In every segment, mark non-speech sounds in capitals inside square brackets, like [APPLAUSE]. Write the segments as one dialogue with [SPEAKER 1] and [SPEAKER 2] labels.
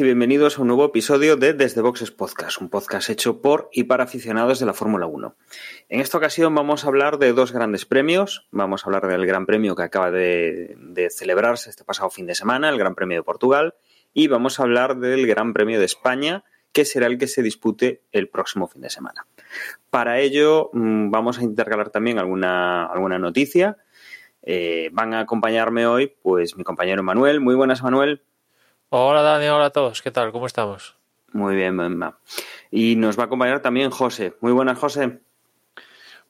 [SPEAKER 1] y bienvenidos a un nuevo episodio de Desde Boxes Podcast, un podcast hecho por y para aficionados de la Fórmula 1. En esta ocasión vamos a hablar de dos grandes premios. Vamos a hablar del Gran Premio que acaba de, celebrarse este pasado fin de semana, el Gran Premio de Portugal, y vamos a hablar del Gran Premio de España, que será el que se dispute el próximo fin de semana. Para ello mm, vamos a intercalar también alguna, alguna noticia. Eh, van a acompañarme hoy pues mi compañero Manuel. Muy buenas, Manuel.
[SPEAKER 2] Hola Dani, hola a todos, ¿qué tal? ¿Cómo estamos?
[SPEAKER 1] Muy bien, Memma. Y nos va a acompañar también José. Muy buenas, José.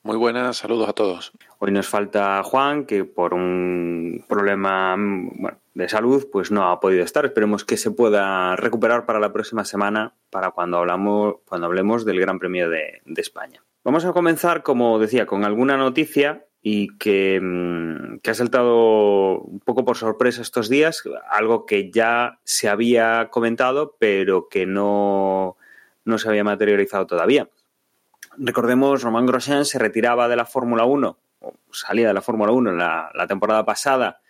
[SPEAKER 3] Muy buenas, saludos a todos.
[SPEAKER 1] Hoy nos falta Juan, que por un problema bueno, de salud, pues no ha podido estar. Esperemos que se pueda recuperar para la próxima semana, para cuando hablamos, cuando hablemos del Gran Premio de, de España. Vamos a comenzar, como decía, con alguna noticia y que, mm, que, ha saltado un poco por sorpresa estos días, algo que ya se había comentado, pero que no, no se había materializado todavía. Recordemos, Román Grosjean se retiraba de la Fórmula 1, o salía de la Fórmula 1 en la, la, temporada pasada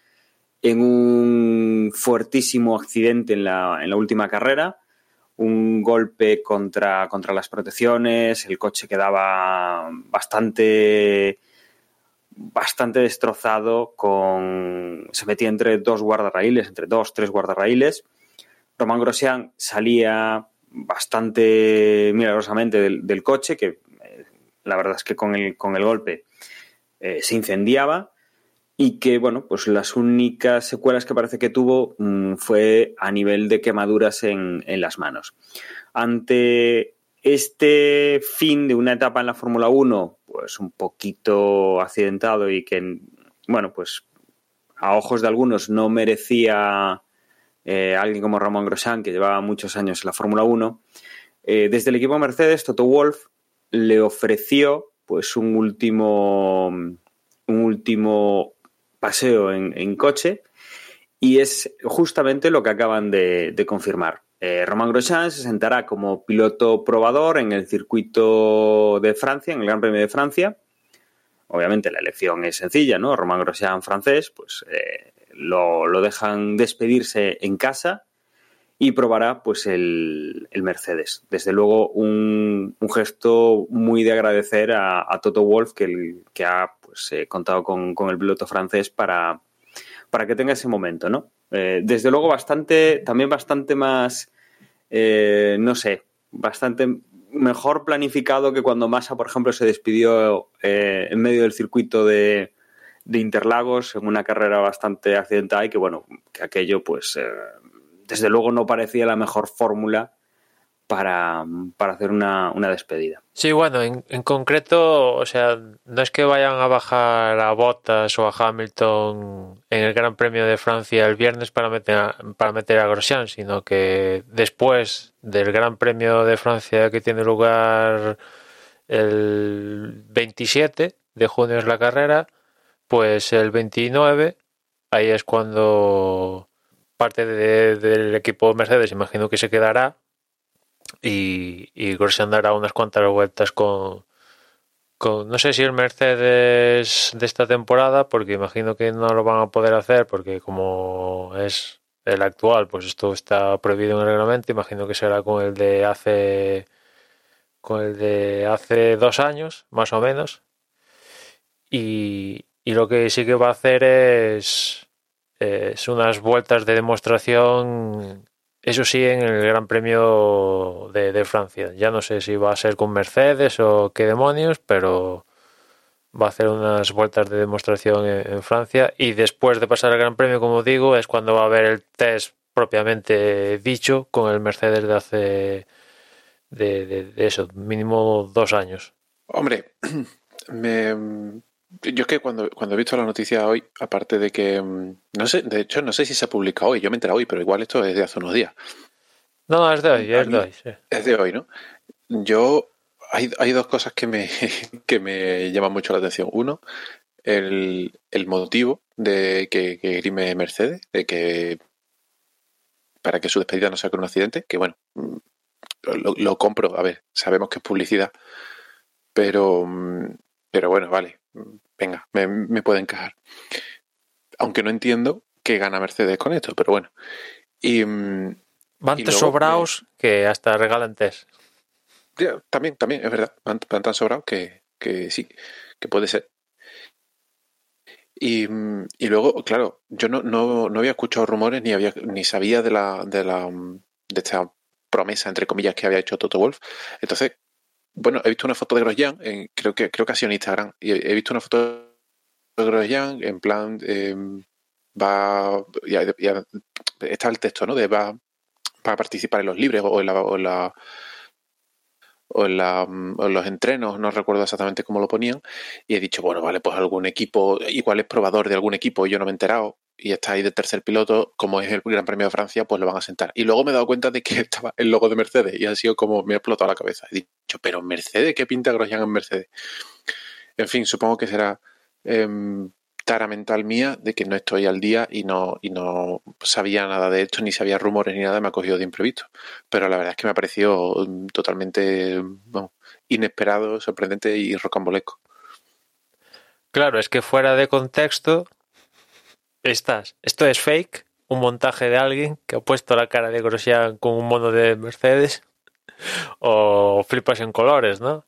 [SPEAKER 1] en un fuertísimo accidente en la, en la última carrera, un golpe contra, contra las protecciones, el coche quedaba bastante bastante destrozado, con se metía entre dos guardarraíles, entre dos, tres guardarraíles. Román Grosjean salía bastante milagrosamente del, coche, que eh, la verdad es que con el, con el golpe eh, se incendiaba y que, bueno, pues las únicas secuelas que parece que tuvo mmm, fue a nivel de quemaduras en, en las manos. Ante este fin de una etapa en la Fórmula 1, pues un poquito accidentado y que, bueno, pues a ojos de algunos no merecía eh, alguien como Ramón Grosjean, que llevaba muchos años en la Fórmula 1, eh, desde el equipo Mercedes, Toto Wolf le ofreció pues un último, un último paseo en, coche y es justamente lo que acaban de confirmar. Eh, Romain Grosjean se sentará como piloto probador en el circuito de Francia, en el Gran Premio de Francia. Obviamente la elección es sencilla, ¿no? Romain Grosjean francés, pues eh, lo, lo, dejan despedirse en casa y probará pues el, el Mercedes. Desde luego un, un, gesto muy de agradecer a, Toto Wolf que, el, que ha pues, eh, contado con, con, el piloto francés para, para que tenga ese momento, ¿no? Eh, desde luego bastante, también bastante más eh, no sé, bastante mejor planificado que cuando Massa, por ejemplo, se despidió eh, en medio del circuito de, de, Interlagos en una carrera bastante accidentada y que, bueno, que aquello, pues, eh, desde luego no parecía la mejor fórmula para, para, hacer una, una, despedida.
[SPEAKER 2] Sí, bueno, en, en, concreto, o sea, no es que vayan a bajar a Bottas o a Hamilton en el Gran Premio de Francia el viernes para meter a, para meter a Grosjean, sino que después del Gran Premio de Francia que tiene lugar el 27 de junio es la carrera, pues el 29, ahí es cuando parte de, del equipo Mercedes, imagino que se quedará y, y Grosjean dará unas cuantas vueltas con, con, no sé si el Mercedes de esta temporada, porque imagino que no lo van a poder hacer, porque como es el actual, pues esto está prohibido en el reglamento, imagino que será con el de hace con el de hace dos años, más o menos. Y, y lo que sí que va a hacer es, es unas vueltas de demostración eso sí, en el Gran Premio de, Francia. Ya no sé si va a ser con Mercedes o qué demonios, pero va a hacer unas vueltas de demostración en, Francia. Y después de pasar el Gran Premio, como digo, es cuando va a haber el test propiamente dicho con el Mercedes de hace de, de, de eso, mínimo dos años.
[SPEAKER 3] Hombre, [CLEARS THROAT] me, yo es que cuando, cuando he visto la noticia hoy, aparte de que, mm, no sé, de hecho no sé si se publica hoy, yo me he enterado hoy, pero igual esto es de hace unos días.
[SPEAKER 2] No, es de hoy, es de hoy. Sí.
[SPEAKER 3] Es de hoy, ¿no? Yo, hay, hay dos cosas que me, [LAUGHS] que me llaman mucho la atención. Uno, el, el motivo de que, que grime Mercedes, de que para que su despedida no sea con un accidente, que bueno, mm, lo, lo compro, a ver, sabemos que es publicidad, pero, mm, pero bueno, vale, venga, me, me puede encajar. Aunque no entiendo qué gana Mercedes con esto, pero bueno. Y, mm,
[SPEAKER 2] Van sobraos que hasta regalan test.
[SPEAKER 3] Ya, también, también, es verdad. Van, van tan sobrados que, que sí, que puede ser. Y, mm, y luego, claro, yo no, no, no había escuchado rumores ni había ni sabía de la, de la mm, de esta promesa, entre comillas, que había hecho Toto Wolf. Entonces, bueno, he visto una foto de Grosjean, en, creo que creo que ha sido en Instagram, y he, visto una foto de Grosjean en plan eh, va está el texto, ¿no? De va, va a participar en los libres o en la, o en la o o en los entrenos, no recuerdo exactamente cómo lo ponían, y he dicho, bueno, vale, pues algún equipo, igual es probador de algún equipo, yo no me he enterado, y está ahí de tercer piloto, como es el Gran Premio de Francia, pues lo van a sentar. Y luego me he dado cuenta de que [LAUGHS] estaba el logo de Mercedes, y ha sido como me ha explotado la cabeza. He dicho, pero Mercedes, ¿qué pinta Grosjean en Mercedes? En fin, supongo que será em, tara mental mía de que no estoy al día y no, y no sabía nada de esto, ni sabía rumores ni nada, me ha cogido de imprevisto. Pero la verdad es que me ha parecido mm, totalmente inesperado, sorprendente y rocambolesco.
[SPEAKER 2] Claro, es que fuera de contexto estás. Esto es fake, un montaje de alguien que ha puesto la cara de Grosjean con un mono de Mercedes o flipas en colores, ¿no?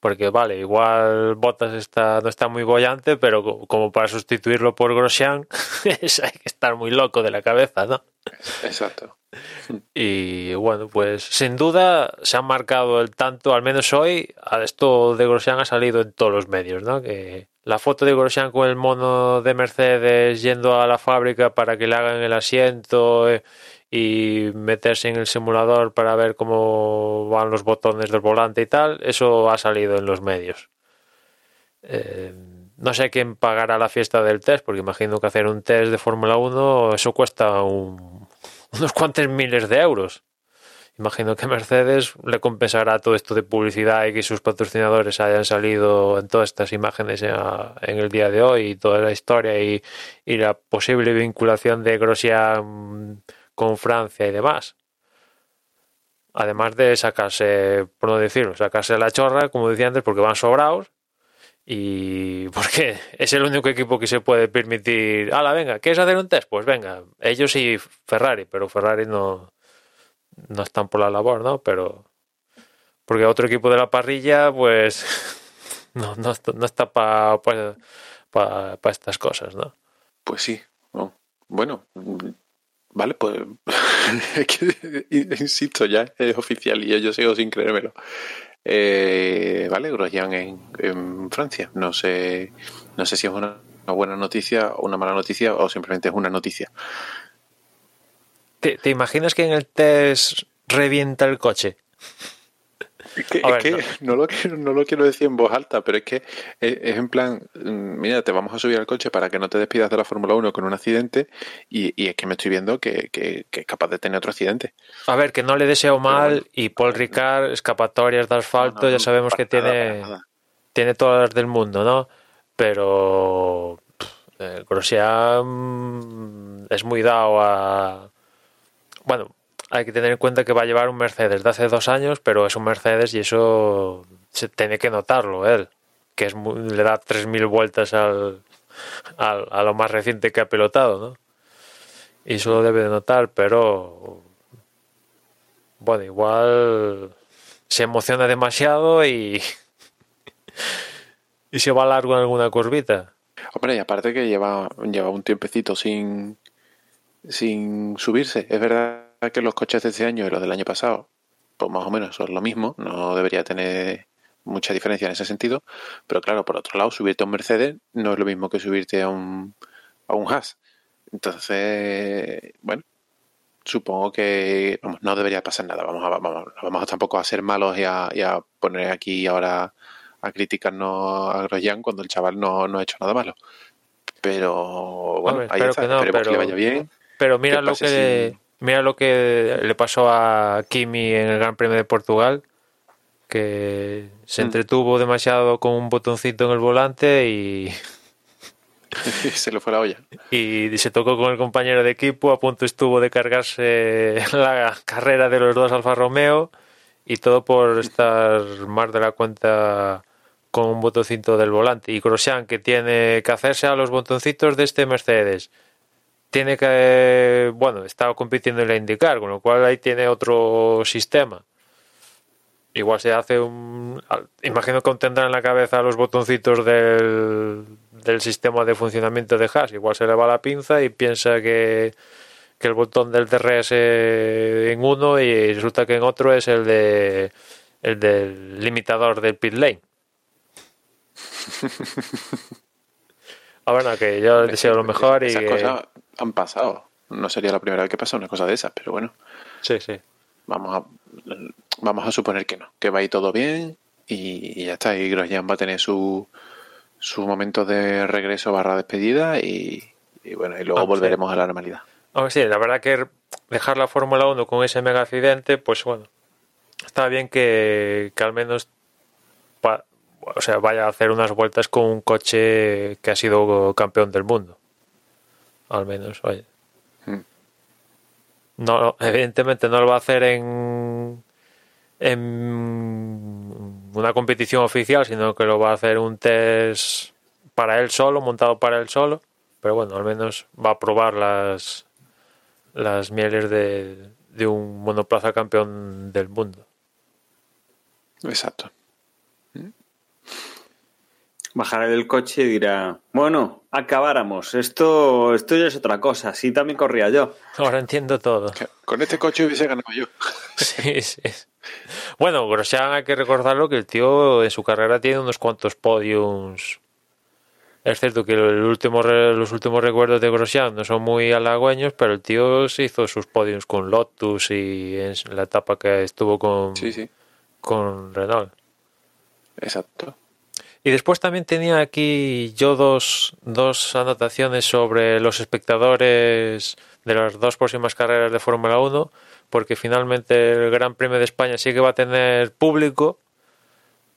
[SPEAKER 2] Porque vale, igual Bottas está, no está muy bollante, pero co- como para sustituirlo por Grosjean [LAUGHS] es- hay que estar muy loco de la cabeza, ¿no?
[SPEAKER 3] Exacto.
[SPEAKER 2] Y bueno, pues sin duda se han marcado el tanto, al menos hoy, a esto de Grosjean ha salido en todos los medios, ¿no? Que la foto de Grosjean con el mono de Mercedes yendo a la fábrica para que le hagan el asiento eh, y meterse en el simulador para ver cómo van los botones del volante y tal, eso ha salido en los medios. Eh, no sé quién pagará la fiesta del test, porque imagino que hacer un test de Fórmula 1 eso cuesta un, unos cuantos miles de euros. Imagino que Mercedes le compensará todo esto de publicidad y que sus patrocinadores hayan salido en todas estas imágenes en, el día de hoy y toda la historia y, y la posible vinculación de Grosjean con Francia y demás. Además de sacarse, por no decirlo, sacarse la chorra, como decía antes, porque van sobrados y [LAUGHS] porque es el único equipo que se puede permitir, ala, venga, ¿quieres hacer un test? Pues venga, ellos y Ferrari, pero Ferrari no, no están por la labor, ¿no? Pero porque otro equipo de la parrilla, pues [LAUGHS] no, no, está para pa, pa, estas cosas, ¿no?
[SPEAKER 3] Pues sí. No. Bueno, vale, pues [LAUGHS] insisto, ya es oficial y yo sigo sin creérmelo. Eh, vale, Grosjean en, en, Francia. No sé, no sé si es una, buena noticia o una mala noticia o simplemente es una noticia.
[SPEAKER 2] ¿Te, te imaginas que en el test revienta el coche?
[SPEAKER 3] Es que, es ver, que no. no. lo quiero, no lo quiero decir en voz alta, pero es que es, es, en plan, mira, te vamos a subir al coche para que no te despidas de la Fórmula 1 con un accidente y, y, es que me estoy viendo que, que, que, es capaz de tener otro accidente.
[SPEAKER 2] A ver, que no le deseo mal bueno, y Paul Ricard, escapatorias de asfalto, no, ya sabemos que tiene, nada. tiene todas las del mundo, ¿no? Pero eh, Grosjean es muy dado a... Bueno, hay que tener en cuenta que va a llevar un Mercedes de hace dos años, pero es un Mercedes y eso se tiene que notarlo él, que es muy, le da 3.000 vueltas al, a lo más reciente que ha pilotado, ¿no? Y eso lo debe de notar, pero bueno, igual se emociona demasiado y, [LAUGHS] y se va largo en alguna curvita.
[SPEAKER 3] Hombre, y aparte que lleva, lleva un tiempecito sin, sin subirse, es verdad que los coches de este año y los del año pasado, pues más o menos son lo mismo, no debería tener mucha diferencia en ese sentido, pero claro, por otro lado, subirte a un Mercedes no es lo mismo que subirte a un, a un Haas. Entonces, bueno, supongo que vamos, no debería pasar nada. Vamos a, vamos, vamos a tampoco a ser malos y a, y a poner aquí ahora a criticarnos a Grosjean cuando el chaval no, no ha hecho nada malo. Pero bueno,
[SPEAKER 2] ver,
[SPEAKER 3] ahí está,
[SPEAKER 2] que no,
[SPEAKER 3] esperemos
[SPEAKER 2] pero,
[SPEAKER 3] que le vaya bien.
[SPEAKER 2] Pero mira lo que sin... mira lo que le pasó a Kimi en el Gran Premio de Portugal, que se entretuvo demasiado con un botoncito en el volante y [LAUGHS]
[SPEAKER 3] se le fue la olla.
[SPEAKER 2] Y se tocó con el compañero de equipo, a punto estuvo de cargarse la carrera de los dos Alfa Romeo y todo por estar más de la cuenta con un botoncito del volante. Y Grosjean, que tiene que hacerse a los botoncitos de este Mercedes. Tiene que, bueno, estaba compitiendo en la IndyCar, con lo cual ahí tiene otro sistema. Igual se hace un. Imagino que tendrá en la cabeza los botoncitos del, del sistema de funcionamiento de Haas. Igual se le va la pinza y piensa que, que el botón del DRS en uno y resulta que en otro es el de el del limitador del pit lane. A ver, no, que yo deseo lo mejor y.
[SPEAKER 3] han pasado. No sería la primera vez que pasa una cosa de esas, pero bueno.
[SPEAKER 2] Sí, sí.
[SPEAKER 3] Vamos a, vamos a suponer que no, que va a ir todo bien y, ya está. Y Grosjean va a tener su, su momento de regreso barra despedida y, bueno, y luego volveremos a la normalidad.
[SPEAKER 2] sí, la verdad que dejar la Fórmula 1 con ese mega accidente, pues bueno, está bien que, que al menos o sea, vaya a hacer unas vueltas con un coche que ha sido campeón del mundo. Al menos, oye. Hmm. No, evidentemente no lo va a hacer en, en una competición oficial, sino que lo va a hacer un test para él solo, montado para él solo. Pero bueno, al menos va a probar las, las mieles de, de un monoplaza campeón del mundo.
[SPEAKER 3] Exacto
[SPEAKER 1] bajará del coche y dirá, bueno, acabáramos, esto, esto ya es otra cosa, así también corría yo.
[SPEAKER 2] Ahora entiendo todo.
[SPEAKER 3] Con este coche hubiese ganado yo. [LAUGHS]
[SPEAKER 2] sí, sí. Bueno, Grosjean hay que recordarlo que el tío en su carrera tiene unos cuantos podiums. Es cierto que el último, los últimos recuerdos de Grosjean no son muy halagüeños, pero el tío se hizo sus podiums con Lotus y en la etapa que estuvo con, con Renault.
[SPEAKER 3] Exacto.
[SPEAKER 2] Y después también tenía aquí yo dos, dos anotaciones sobre los espectadores de las dos próximas carreras de Fórmula 1, porque finalmente el Gran Premio de España sí que va a tener público,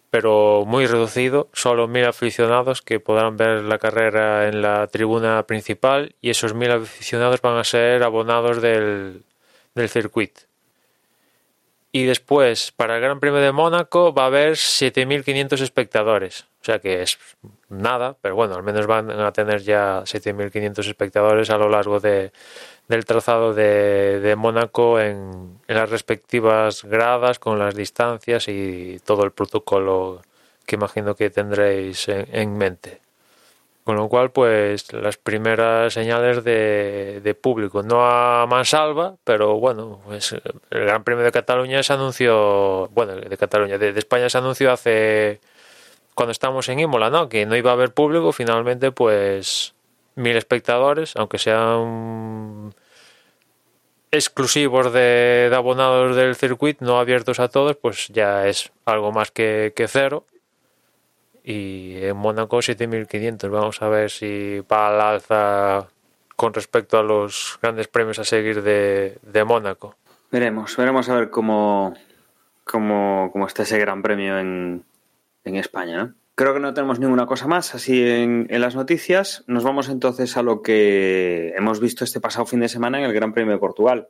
[SPEAKER 2] pero muy reducido, solo mil aficionados que podrán ver la carrera en la tribuna principal y esos mil aficionados van a ser abonados del, del circuito. Y después, para el Gran Premio de Mónaco, va a haber 7.500 espectadores. O sea que es nada, pero bueno, al menos van a tener ya 7.500 espectadores a lo largo de, del trazado de, Mónaco en, las respectivas gradas, con las distancias y todo el protocolo que imagino que tendréis en, mente. Con lo cual, pues las primeras señales de, de, público, no a mansalva, pero bueno, pues el Gran Premio de Cataluña se anunció, bueno, de Cataluña, de España se anunció hace cuando estamos en Imola, ¿no? Que no iba a haber público, finalmente pues mil espectadores, aunque sean exclusivos de, abonados del circuito, no abiertos a todos, pues ya es algo más que, cero. Y en Mónaco 7.500. Vamos a ver si va al alza con respecto a los grandes premios a seguir de, de Mónaco.
[SPEAKER 1] Veremos, veremos a ver cómo, cómo, cómo está ese gran premio en, en España, ¿no? Creo que no tenemos ninguna cosa más así en, las noticias. Nos vamos entonces a lo que hemos visto este pasado fin de semana en el Gran Premio de Portugal.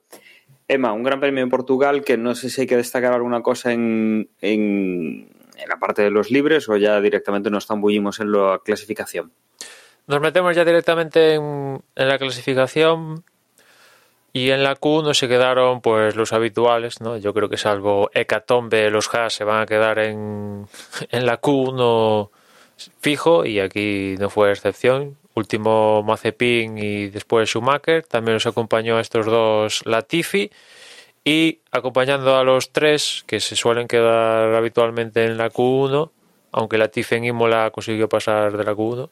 [SPEAKER 1] Emma, un Gran Premio de Portugal que no sé si hay que destacar alguna cosa en, en, la parte de los libres o ya directamente nos zambullimos en la clasificación.
[SPEAKER 2] Nos metemos ya directamente en, en la clasificación. Y en la Q no se quedaron pues los habituales, ¿no? Yo creo que salvo Hecatombe, los Haas se van a quedar en, [LAUGHS] en la Q1 fijo y aquí no fue excepción. Último Mazepin y después Schumacher. También nos acompañó a estos dos Latifi. Y acompañando a los tres que se suelen quedar habitualmente en la Q1, aunque Latifi en Imola consiguió pasar de la Q1.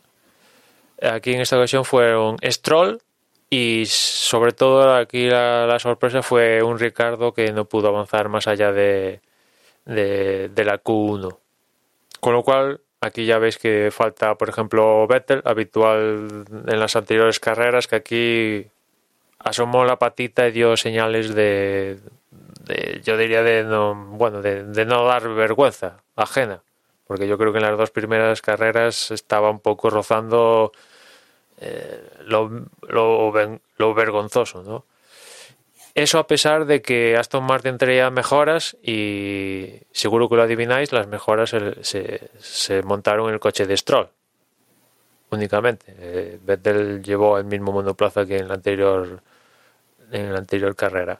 [SPEAKER 2] Aquí en esta ocasión fueron Stroll, y sobre todo aquí la, sorpresa fue un Ricardo que no pudo avanzar más allá de, de, la Q1. Con lo cual, aquí ya veis que falta, por ejemplo, Vettel, habitual en las anteriores carreras, que aquí asomó la patita y dio señales de, yo diría de no, bueno, de, no dar vergüenza ajena, porque yo creo que en las dos primeras carreras estaba un poco rozando eh, lo, lo, vergonzoso, ¿no? Eso a pesar de que Aston Martin traía mejoras y seguro que lo adivináis, las mejoras se, se, se montaron en el coche de Stroll únicamente. Eh, Vettel llevó el mismo monoplaza que en la anterior en la anterior carrera.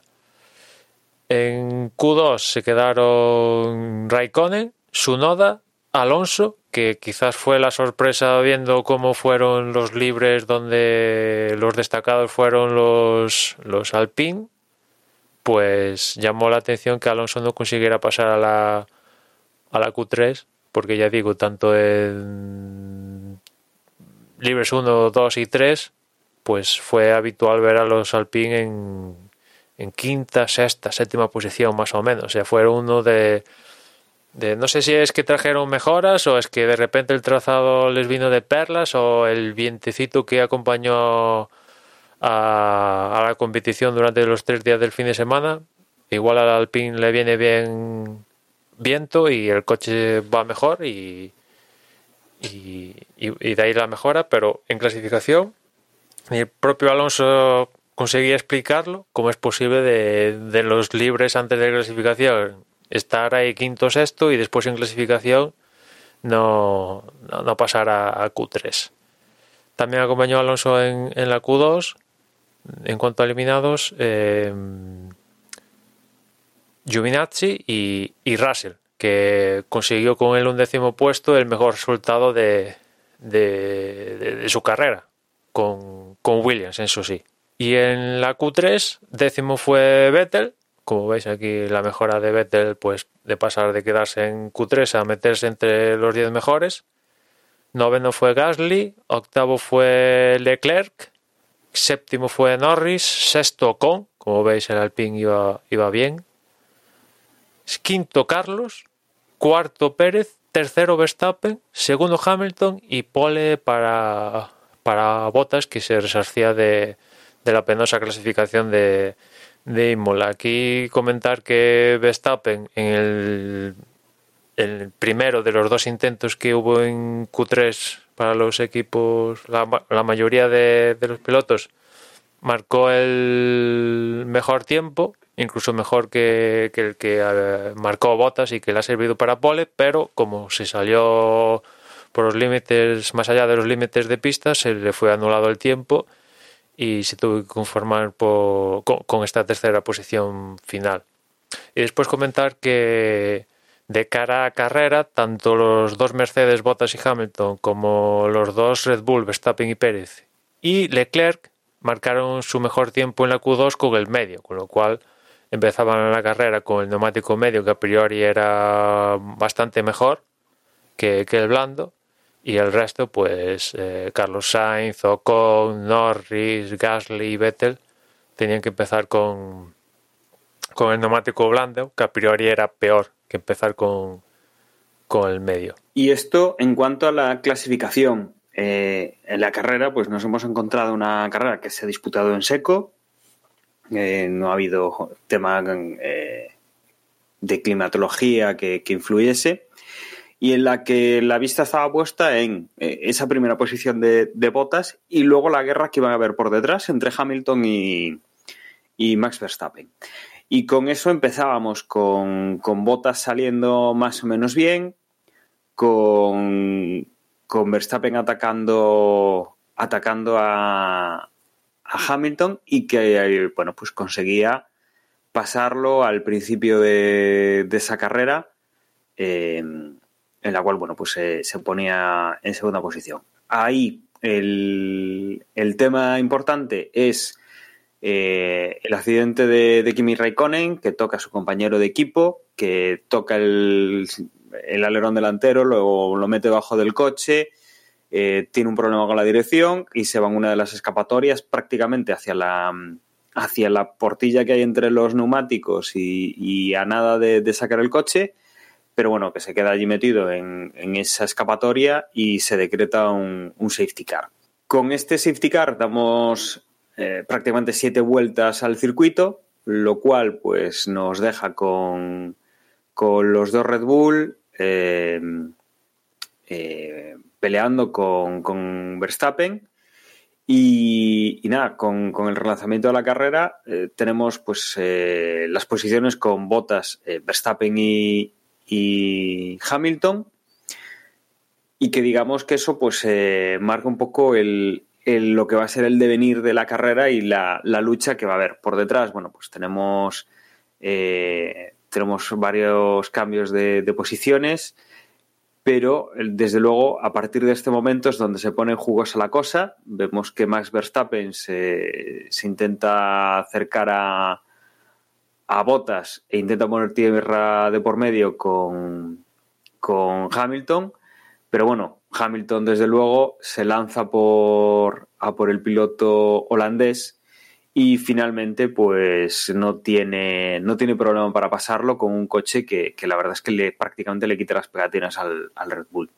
[SPEAKER 2] En Q2 se quedaron Raikkonen, Sunoda, Alonso, que quizás fue la sorpresa viendo cómo fueron los libres donde los destacados fueron los, los Alpine, pues llamó la atención que Alonso no consiguiera pasar a la, a la Q3, porque ya digo, tanto en libres 1, 2 y 3, pues fue habitual ver a los Alpine en, quinta, sexta, séptima posición más o menos. O sea, fue uno de, de, no sé si es que trajeron mejoras o es que de repente el trazado les vino de perlas o el vientecito que acompañó a, a la competición durante los tres días del fin de semana. Igual al Alpine le viene bien viento y el coche va mejor y, y, y, de ahí la mejora, pero en clasificación el propio Alonso conseguía explicarlo, cómo es posible de, de los libres antes de clasificación estar ahí quinto sexto y después en clasificación no, no, pasar a, a, Q3. También acompañó a Alonso en, en, la Q2. En cuanto a eliminados, eh, y, y Russell que consiguió con el undécimo puesto el mejor resultado de, de su carrera, con, con, Williams, eso sí. Y en la Q3, décimo fue Vettel, como veis aquí la mejora de Vettel, pues de pasar de quedarse en Q3 a meterse entre los 10 mejores. Noveno fue Gasly, octavo fue Leclerc, séptimo fue Norris, sexto Con, como veis el Alpine iba, iba bien, quinto Carlos, cuarto Pérez, tercero Verstappen, segundo Hamilton y pole para, para Bottas que se resarcía de, de la penosa clasificación de, de Imola. Aquí comentar que Verstappen en el, el, primero de los dos intentos que hubo en Q3 para los equipos, la, la mayoría de, de los pilotos, marcó el mejor tiempo incluso mejor que, que el que uh, marcó Botas y que le ha servido para pole, pero como se salió por los límites, más allá de los límites de pista, se le fue anulado el tiempo y se tuvo que conformar con, esta tercera posición final. Y después comentar que de cara a carrera, tanto los dos Mercedes, Bottas y Hamilton, como los dos Red Bull, Verstappen y Pérez, y Leclerc marcaron su mejor tiempo en la Q2 con el medio, con lo cual empezaban la carrera con el neumático medio que a priori era bastante mejor que, que el blando y el resto pues eh, Carlos Sainz, Ocon, Norris, Gasly y Vettel tenían que empezar con con el neumático blando que a priori era peor que empezar con, con el medio.
[SPEAKER 1] Y esto en cuanto a la clasificación. Eh, en la carrera, pues nos hemos encontrado una carrera que se ha disputado en seco, eh, no ha habido tema eh, de climatología que, que, influyese y en la que la vista estaba puesta en eh, esa primera posición de, de, botas y luego la guerra que iban a haber por detrás entre Hamilton y, y Max Verstappen. Y con eso empezábamos con, con botas saliendo más o menos bien, con, con Verstappen atacando, atacando a, Hamilton y que, bueno, pues conseguía pasarlo al principio de, de esa carrera, eh, en la cual, bueno, pues se, se, ponía en segunda posición. Ahí el, el tema importante es eh, el accidente de, de, Kimi Raikkonen, que toca a su compañero de equipo, que toca el, el alerón delantero, luego lo mete debajo del coche, eh, tiene un problema con la dirección y se va en una de las escapatorias prácticamente hacia la, hacia la portilla que hay entre los neumáticos y, a nada de, sacar el coche, pero bueno, que se queda allí metido en, en esa escapatoria y se decreta un, un, safety car. Con este safety car damos eh, prácticamente siete vueltas al circuito, lo cual pues nos deja con, con los dos Red Bull. Eh, eh, peleando con, con Verstappen Y, nada, con, el relanzamiento de la carrera eh, tenemos pues las posiciones con botas Verstappen y, Hamilton y que digamos que eso pues marca un poco el, lo que va a ser el devenir de la carrera y la, lucha que va a haber por detrás. Bueno, pues tenemos, tenemos varios cambios de, de posiciones pero desde luego a partir de este momento es donde se pone jugosa la cosa. Vemos que Max Verstappen se, intenta acercar a, a Botas e intenta poner tierra de por medio con, con Hamilton, pero bueno, Hamilton desde luego se lanza por, a por el piloto holandés y finalmente pues no tiene, no tiene problema para pasarlo con un coche que, la verdad es que le, prácticamente le quita las pegatinas al, Red Bull.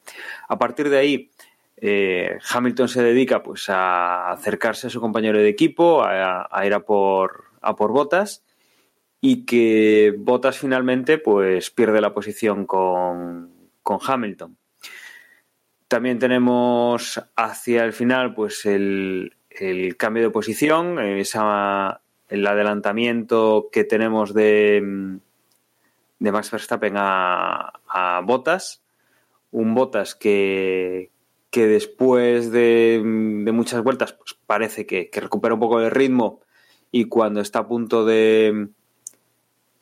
[SPEAKER 1] A partir de ahí, eh, Hamilton se dedica pues a acercarse a su compañero de equipo, a, ir a por, a por Botas y que Botas finalmente pues pierde la posición con, con Hamilton. También tenemos hacia el final pues el, el cambio de posición, esa, el adelantamiento que tenemos de, de Max Verstappen a, a Bottas, un Bottas que, que después de, muchas vueltas pues parece que, recupera un poco de ritmo y cuando está a punto de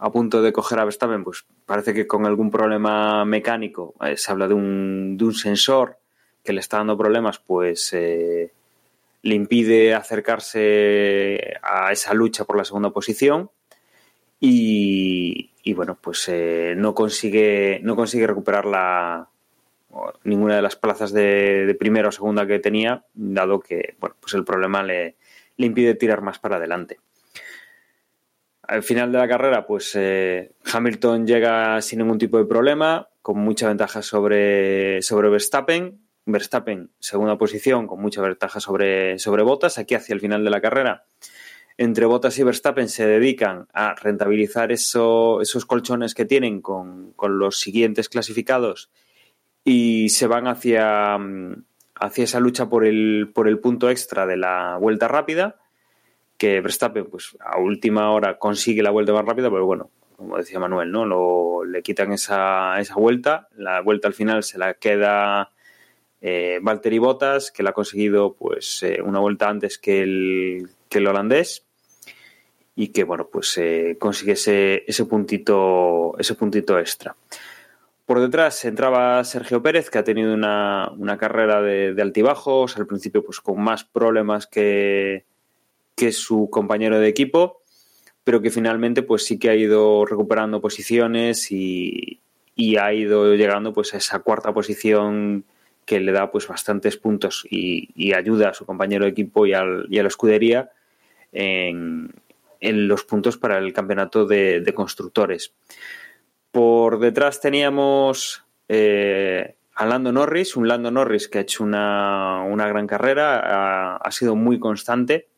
[SPEAKER 1] a punto de coger a Verstappen, pues parece que con algún problema mecánico, eh, se habla de un, de un sensor que le está dando problemas, pues eh, le impide acercarse a esa lucha por la segunda posición y, bueno, pues eh, no, consigue, no consigue recuperar la, ninguna de las plazas de, primera o segunda que tenía, dado que bueno, pues el problema le, impide tirar más para adelante. Al final de la carrera, pues eh, Hamilton llega sin ningún tipo de problema, con mucha ventaja sobre, sobre Verstappen, Verstappen, segunda posición, con mucha ventaja sobre, sobre Bottas. Aquí hacia el final de la carrera, entre Bottas y Verstappen se dedican a rentabilizar esos colchones que tienen con, los siguientes clasificados y se van hacia, hacia esa lucha por el, por el punto extra de la vuelta rápida, que Verstappen pues a última hora consigue la vuelta más rápida, pero bueno, como decía Manuel, ¿no? Le quitan esa, esa vuelta, la vuelta al final se la queda eh, Valtteri Bottas, que la ha conseguido pues eh, una vuelta antes que el, que el holandés y que bueno pues eh, consigue ese, ese puntito ese puntito extra. Por detrás entraba Sergio Pérez, que ha tenido una, carrera de, altibajos, al principio pues con más problemas que, que su compañero de equipo, pero que finalmente pues sí que ha ido recuperando posiciones y, y ha ido llegando pues a esa cuarta posición que le da pues bastantes puntos y, ayuda a su compañero de equipo y, al, y a la escudería en, los puntos para el campeonato de, constructores. Por detrás teníamos eh, a Lando Norris, un Lando Norris que ha hecho una, gran carrera, ha, sido muy constante.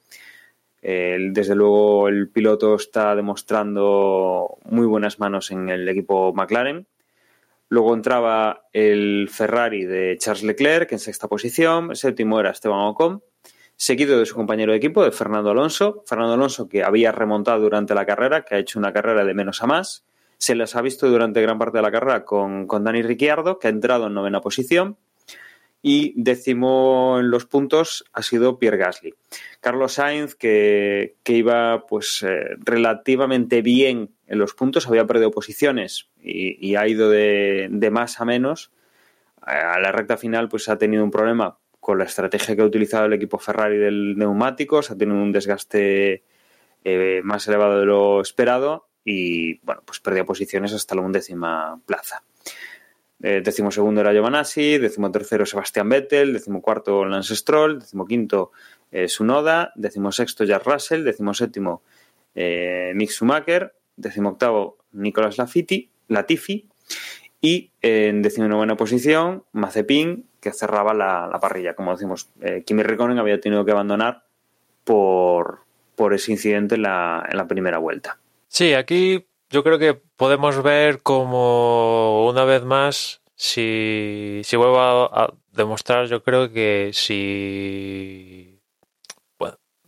[SPEAKER 1] Desde luego el piloto está demostrando muy buenas manos en el equipo McLaren. Luego entraba el Ferrari de Charles Leclerc en sexta posición, séptimo era Esteban Ocon, seguido de su compañero de equipo, de Fernando Alonso. Fernando Alonso que había remontado durante la carrera, que ha hecho una carrera de menos a más. Se les ha visto durante gran parte de la carrera con, con Dani Ricciardo, que ha entrado en novena posición y décimo en los puntos ha sido Pierre Gasly. Carlos Sainz, que, iba pues eh, relativamente bien en los puntos, había perdido posiciones y, ha ido de, más a menos. A la recta final pues ha tenido un problema con la estrategia que ha utilizado el equipo Ferrari del neumáticos, ha tenido un desgaste eh, más elevado de lo esperado y bueno, pues perdió posiciones hasta la undécima plaza. Eh, décimo segundo era Giovanassi, décimo tercero Sebastián Vettel, décimo cuarto Lance Stroll, décimo quinto eh, Sunoda, décimo sexto Jack Russell, décimo eh, Mick Schumacher, décimo octavo Nicolas Latifi y en décimo novena posición Mazepin que cerraba la, parrilla. Como decimos, eh, Kimi Räikkönen había tenido que abandonar por, por ese incidente en la, en la primera vuelta.
[SPEAKER 2] Sí, aquí yo creo que podemos ver como una vez más, si, si vuelvo a, demostrar, yo creo que si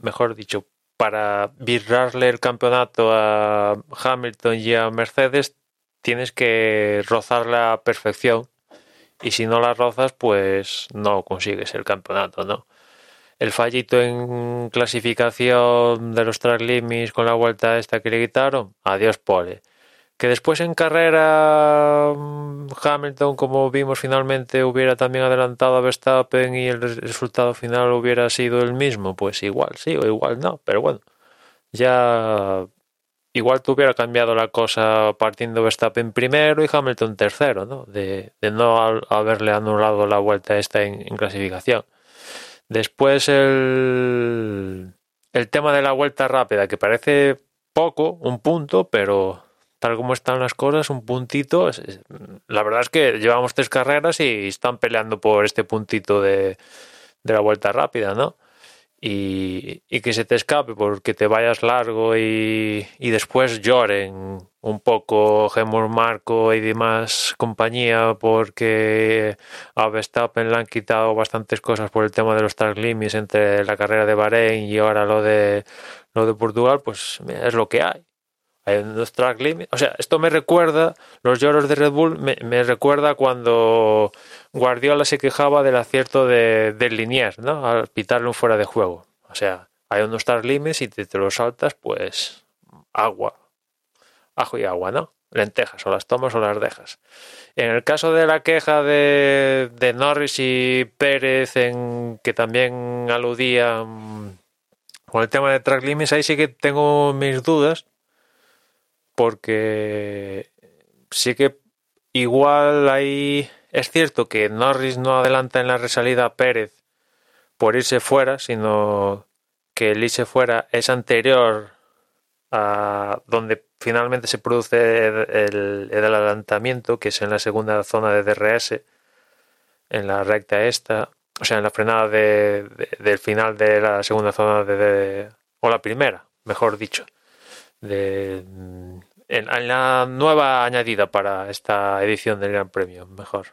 [SPEAKER 2] mejor dicho, para virarle el campeonato a Hamilton y a Mercedes, tienes que rozar la perfección. Y si no la rozas, pues no consigues el campeonato, ¿no? El fallito en clasificación de los track limits con la vuelta esta que le quitaron, adiós pole. Que después en carrera mm, Hamilton, como vimos finalmente, hubiera también adelantado a Verstappen y el resultado final hubiera sido el mismo, pues igual sí o igual no, pero bueno, ya igual te hubiera cambiado la cosa partiendo Verstappen primero y Hamilton tercero, ¿no? De, no haberle anulado la vuelta esta en, clasificación. Después el, el tema de la vuelta rápida, que parece poco, un punto, pero tal como están las cosas, un puntito. La verdad es que llevamos tres carreras y están peleando por este puntito de, de la vuelta rápida, ¿no? Y, y, que se te escape porque te vayas largo y, después lloren un poco Gemur Marco y demás compañía porque a Verstappen le han quitado bastantes cosas por el tema de los track limits entre la carrera de Bahrein y ahora lo de lo de Portugal, pues es lo que hay hay unos track limits. O sea, esto me recuerda, los lloros de Red Bull, me, recuerda cuando Guardiola se quejaba del acierto de, del Liniers, ¿no? Al pitarle un fuera de juego. O sea, hay unos track limits y te, te los saltas, pues agua. Ajo y agua, ¿no? Lentejas, o las tomas o las dejas. En el caso de la queja de, de Norris y Pérez, en que también aludían con el tema de track limits, ahí sí que tengo mis dudas porque sí que igual ahí es cierto que Norris no adelanta en la resalida a Pérez por irse fuera, sino que el irse fuera es anterior a donde finalmente se produce el, adelantamiento, que es en la segunda zona de DRS, en la recta esta, o sea, en la frenada del final de la segunda zona de, o la primera, mejor dicho, de, en, la nueva añadida para esta edición del Gran Premio, mejor.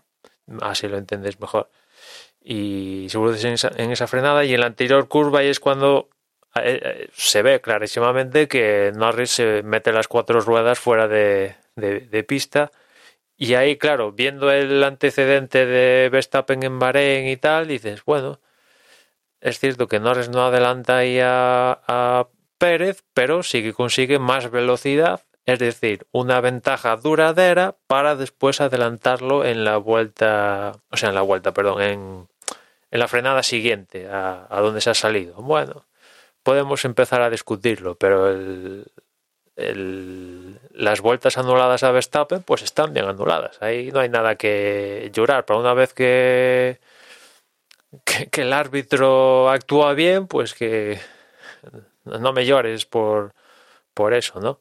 [SPEAKER 2] Así lo entendéis mejor. Y se produce en esa, en esa frenada y en la anterior curva y es cuando eh, eh, se ve clarísimamente que Norris se mete las cuatro ruedas fuera de, de, pista. Y ahí, claro, viendo el antecedente de Verstappen en Bahrein y tal, dices, bueno, es cierto que Norris no adelanta ahí a, a Pérez, pero sí que consigue más velocidad es decir, una ventaja duradera para después adelantarlo en la vuelta, o sea, en la vuelta, perdón, en, en la frenada siguiente a, donde se ha salido. Bueno, podemos empezar a discutirlo, pero el, las vueltas anuladas a Verstappen pues están bien anuladas. Ahí no hay nada que llorar. Para una vez que, que, que el árbitro actúa bien, pues que no me llores por, por eso, ¿no?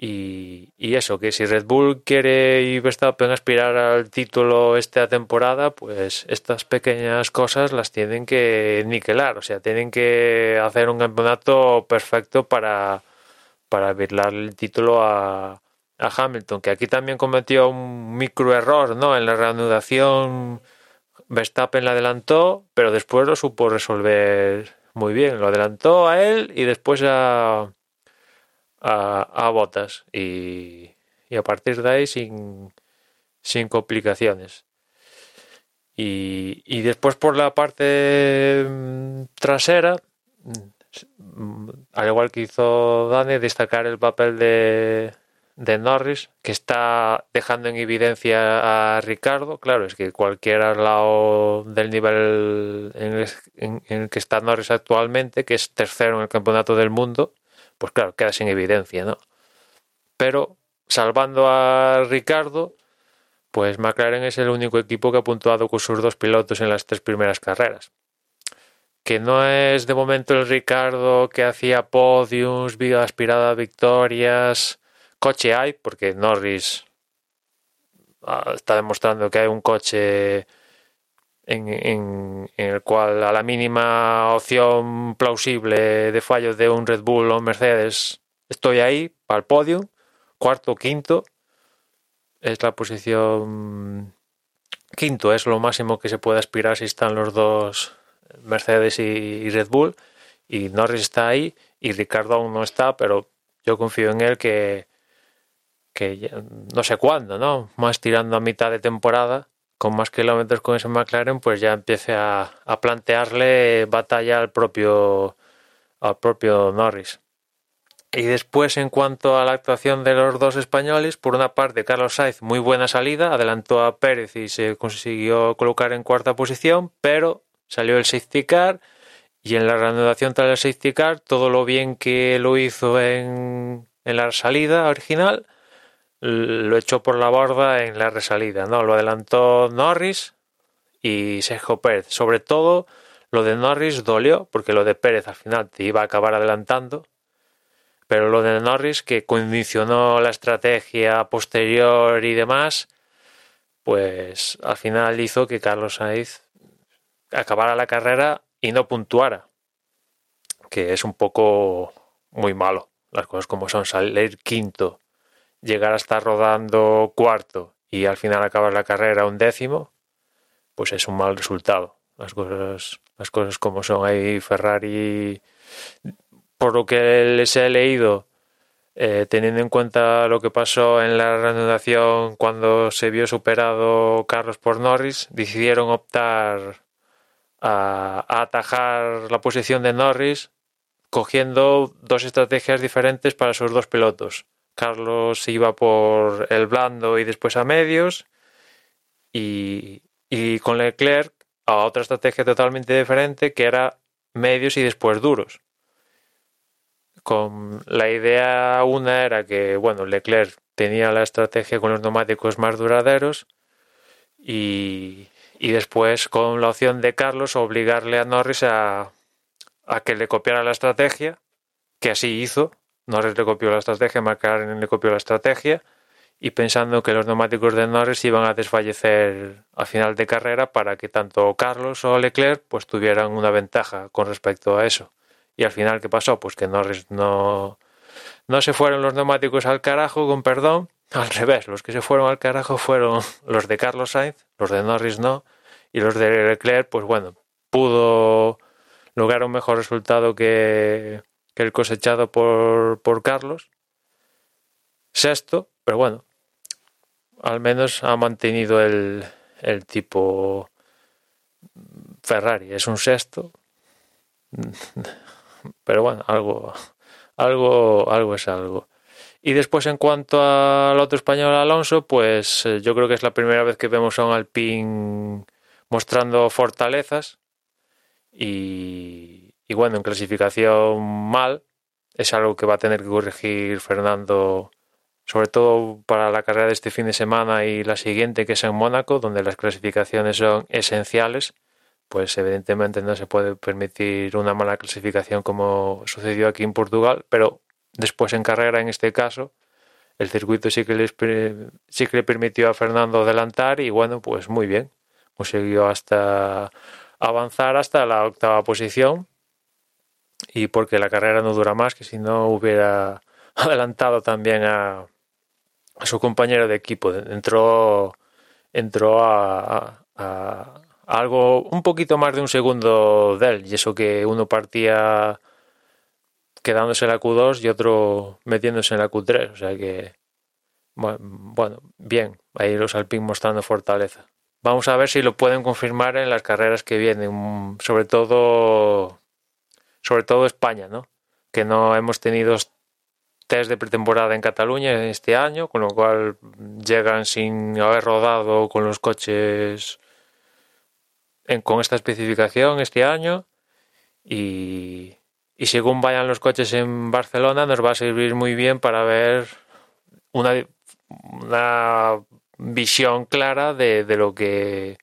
[SPEAKER 2] Y, eso, que si Red Bull quiere y Verstappen aspirar al título esta temporada, pues estas pequeñas cosas las tienen que niquelar. O sea, tienen que hacer un campeonato perfecto para, para el título a, a Hamilton, que aquí también cometió un micro error, ¿no? En la reanudación Verstappen la adelantó, pero después lo supo resolver muy bien. Lo adelantó a él y después a a, botas y, a partir de ahí sin, sin complicaciones. Y, y, después por la parte mm, trasera, mm, al igual que hizo Dani, destacar el papel de, de Norris, que está dejando en evidencia a Ricardo. Claro, es que cualquiera al lado del nivel en en el que está Norris actualmente, que es tercero en el campeonato del mundo, pues claro, queda sin evidencia, ¿no? Pero salvando a Ricardo, pues McLaren es el único equipo que ha puntuado con sus dos pilotos en las tres primeras carreras. Que no es de momento el Ricardo que hacía podiums, aspirada a victorias. Coche hay, porque Norris ah, está demostrando que hay un coche en, el cual a la mínima opción plausible de fallo de un Red Bull o Mercedes estoy ahí para el podio, cuarto, quinto, es la posición quinto, es lo máximo que se puede aspirar si están los dos Mercedes y Red Bull. Y Norris está ahí y Ricardo aún no está, pero yo confío en él que, que no sé cuándo, ¿no? Más tirando a mitad de temporada, con más kilómetros con ese McLaren, pues ya empiece a, plantearle batalla al propio, al propio Norris. Y después, en cuanto a la actuación de los dos españoles, por una parte, Carlos Sainz, muy buena salida, adelantó a Pérez y se consiguió colocar en cuarta posición, pero salió el safety car y en la reanudación tras el safety car, todo lo bien que lo hizo en, en la salida original, lo echó por la borda en la resalida, ¿no? Lo adelantó Norris y Sergio Pérez. Sobre todo, lo de Norris dolió, porque lo de Pérez al final te iba a acabar adelantando, pero lo de Norris, que condicionó la estrategia posterior y demás, pues al final hizo que Carlos Sainz acabara la carrera y no puntuara, que es un poco muy malo. Las cosas como son, salir quinto, llegar a estar rodando cuarto y al final acabar la carrera un décimo, pues es un mal resultado. Las cosas, las cosas como son. Ahí Ferrari por lo que les he leído, eh, teniendo en cuenta lo que pasó en la reanudación cuando se vio superado Carlos por Norris, decidieron optar a, a atajar la posición de Norris cogiendo dos estrategias diferentes para sus dos pilotos. Carlos iba por el blando y después a medios y, y con Leclerc a otra estrategia totalmente diferente que era medios y después duros con la idea una era que, bueno, Leclerc tenía la estrategia con los neumáticos más duraderos y, y después con la opción de Carlos obligarle a Norris a, a que le copiara la estrategia, que así hizo. Norris le copió la estrategia, McLaren le copió la estrategia y pensando que los neumáticos de Norris iban a desfallecer a final de carrera para que tanto Carlos o Leclerc pues tuvieran una ventaja con respecto a eso. Y al final, ¿qué pasó? Pues que Norris no, no se fueron los neumáticos al carajo, con perdón. Al revés, los que se fueron al carajo fueron [LAUGHS] los de Carlos Sainz, los de Norris no, y los de Leclerc, pues bueno, pudo lograr un mejor resultado que, que el cosechado por, por Carlos. Sexto, pero bueno, al menos ha mantenido el, el tipo Ferrari. Es un sexto [LAUGHS] pero bueno, algo, algo, algo es algo. Y después en cuanto al otro español Alonso, pues eh, yo creo que es la primera vez que vemos a un Alpine mostrando fortalezas y, y bueno, en clasificación mal, es algo que va a tener que corregir Fernando, sobre todo para la carrera de este fin de semana y la siguiente, que es en Mónaco, donde las clasificaciones son esenciales pues evidentemente no se puede permitir una mala clasificación como sucedió aquí en Portugal, pero después en carrera en este caso el circuito sí que, les, sí que le permitió a Fernando adelantar y bueno, pues muy bien, consiguió hasta avanzar hasta la octava posición y porque la carrera no dura más que si no hubiera [LAUGHS] adelantado también a, su compañero de equipo, entró, entró a, a algo un poquito más de un segundo de él, y eso que uno partía quedándose en la Q2 y otro metiéndose en la Q3, o sea que bueno, bien, ahí los Alpine mostrando fortaleza. Vamos a ver si lo pueden confirmar en las carreras que vienen, sobre todo sobre todo España, ¿no? Que no hemos tenido test de pretemporada en Cataluña este año, con lo cual llegan sin haber rodado con los coches con esta especificación este año y, y, según vayan los coches en Barcelona nos va a servir muy bien para ver una, una visión clara de, de lo que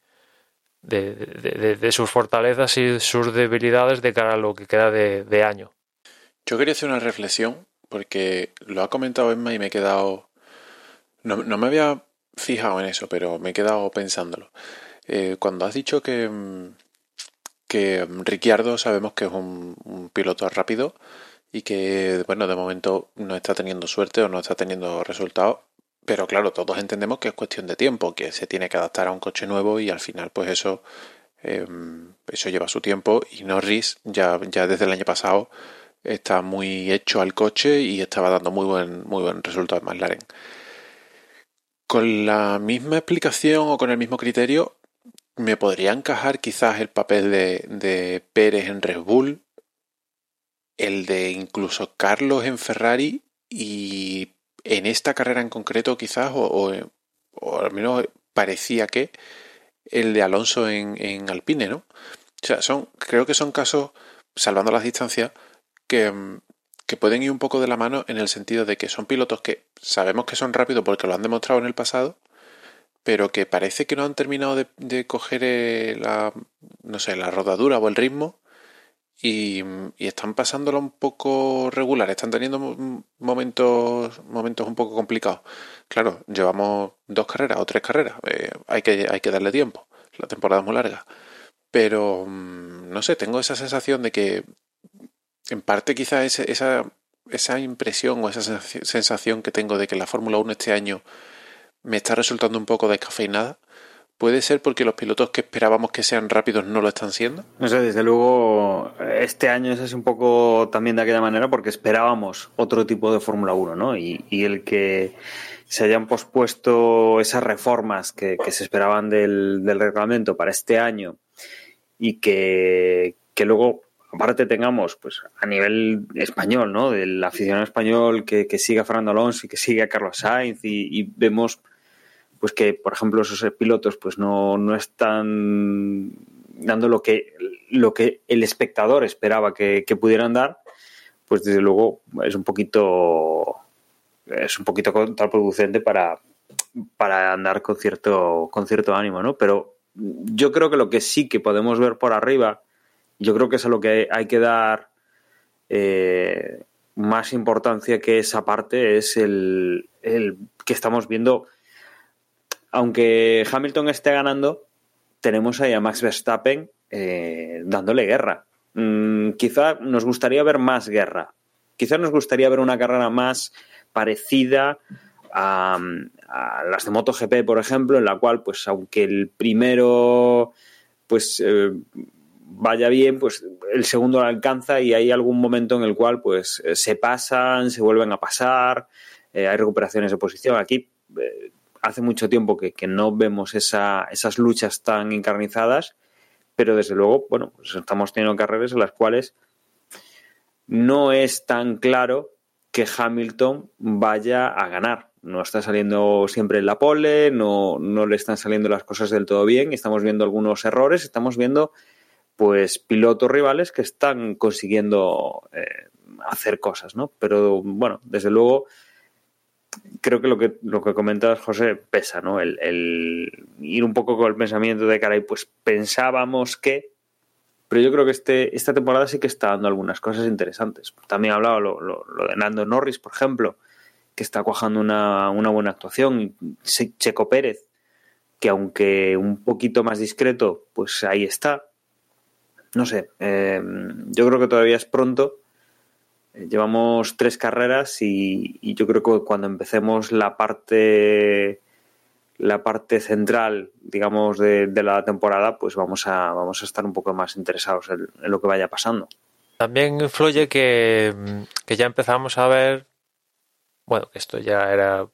[SPEAKER 2] de, de, de, sus fortalezas y sus debilidades de cara a lo que queda de, año.
[SPEAKER 3] Yo quería hacer una reflexión porque lo ha comentado Emma y me he quedado no, no me había fijado en eso, pero me he quedado pensándolo. Eh, cuando has dicho que, mm, que Ricciardo sabemos que es un, un, piloto rápido y que, bueno, de momento no está teniendo suerte o no está teniendo resultados, pero claro, todos entendemos que es cuestión de tiempo, que se tiene que adaptar a un coche nuevo y al final, pues eso Em, eso lleva su tiempo y Norris ya, ya desde el año pasado está muy hecho al coche y estaba dando muy buen, muy buen resultado en McLaren. Con la misma explicación o con el mismo criterio, me podría encajar quizás el papel de, de Pérez en Red Bull, el de incluso Carlos en Ferrari y en esta carrera en concreto quizás, o, al menos parecía que el de Alonso en, en, Alpine, ¿no? O sea, son, creo que son casos, salvando las distancias, que, que pueden ir un poco de la mano en el sentido de que son pilotos que sabemos que son rápidos porque lo han demostrado en el pasado, pero que parece que no han terminado de, de coger eh, la, no sé, la rodadura o el ritmo y, están pasándolo un poco regular, están teniendo momentos, momentos un poco complicados. Claro, llevamos dos carreras o tres carreras, eh, hay, que, hay que darle tiempo, la temporada es muy larga, pero mm, no sé, tengo esa sensación de que en parte quizás esa, esa impresión o esa sensación que tengo de que la Fórmula 1 este año me está resultando un poco descafeinada, ¿Puede ser porque los pilotos que esperábamos que sean rápidos no lo están siendo?
[SPEAKER 1] No sé, desde luego este año es un poco también de aquella manera porque esperábamos otro tipo de Fórmula 1, ¿no? Y, el que se hayan pospuesto esas reformas que, se esperaban del, reglamento para este año y que, luego aparte tengamos pues a nivel español, ¿no? Del aficionado español que, que siga Fernando Alonso y que siga Carlos Sainz y vemos pues que, por ejemplo, esos pilotos pues no, no están dando lo que, lo que el espectador esperaba que, que, pudieran dar, pues desde luego es un poquito es un poquito contraproducente para, para andar con cierto, con cierto ánimo, ¿no? Pero yo creo que lo que sí que podemos ver por arriba, yo creo que es a lo que hay que dar eh, más importancia que esa parte, es el, el que estamos viendo aunque Hamilton esté ganando, tenemos ahí a Max Verstappen eh, dándole guerra. Mm, quizá nos gustaría ver más guerra. Quizá nos gustaría ver una carrera más parecida a, las de MotoGP, por ejemplo, en la cual, pues, aunque el primero, pues, eh, vaya bien, pues el segundo lo alcanza y hay algún momento en el cual, pues, se pasan, se vuelven a pasar, eh, hay recuperaciones de posición. Aquí eh, hace mucho tiempo que, no vemos esa, esas luchas tan encarnizadas, pero desde luego, bueno, pues estamos teniendo carreras en las cuales no es tan claro que Hamilton vaya a ganar. No está saliendo siempre en la pole, no, no le están saliendo las cosas del todo bien, estamos viendo algunos errores, estamos viendo pues pilotos rivales que están consiguiendo eh, hacer cosas, ¿no? Pero bueno, desde luego creo que lo que lo que comentabas, José, pesa, ¿no? El, ir un poco con el pensamiento de caray, pues pensábamos que. Pero yo creo que este, esta temporada sí que está dando algunas cosas interesantes. También he hablado lo, lo, lo de Nando Norris, por ejemplo, que está cuajando una, una buena actuación. Checo Pérez, que aunque un poquito más discreto, pues ahí está. No sé, eh, yo creo que todavía es pronto Llevamos tres carreras y, yo creo que cuando empecemos la parte la parte central, digamos, de, la temporada, pues vamos a, vamos a estar un poco más interesados en, en lo que vaya pasando.
[SPEAKER 2] También influye que, que, ya empezamos a ver, bueno, que esto ya era,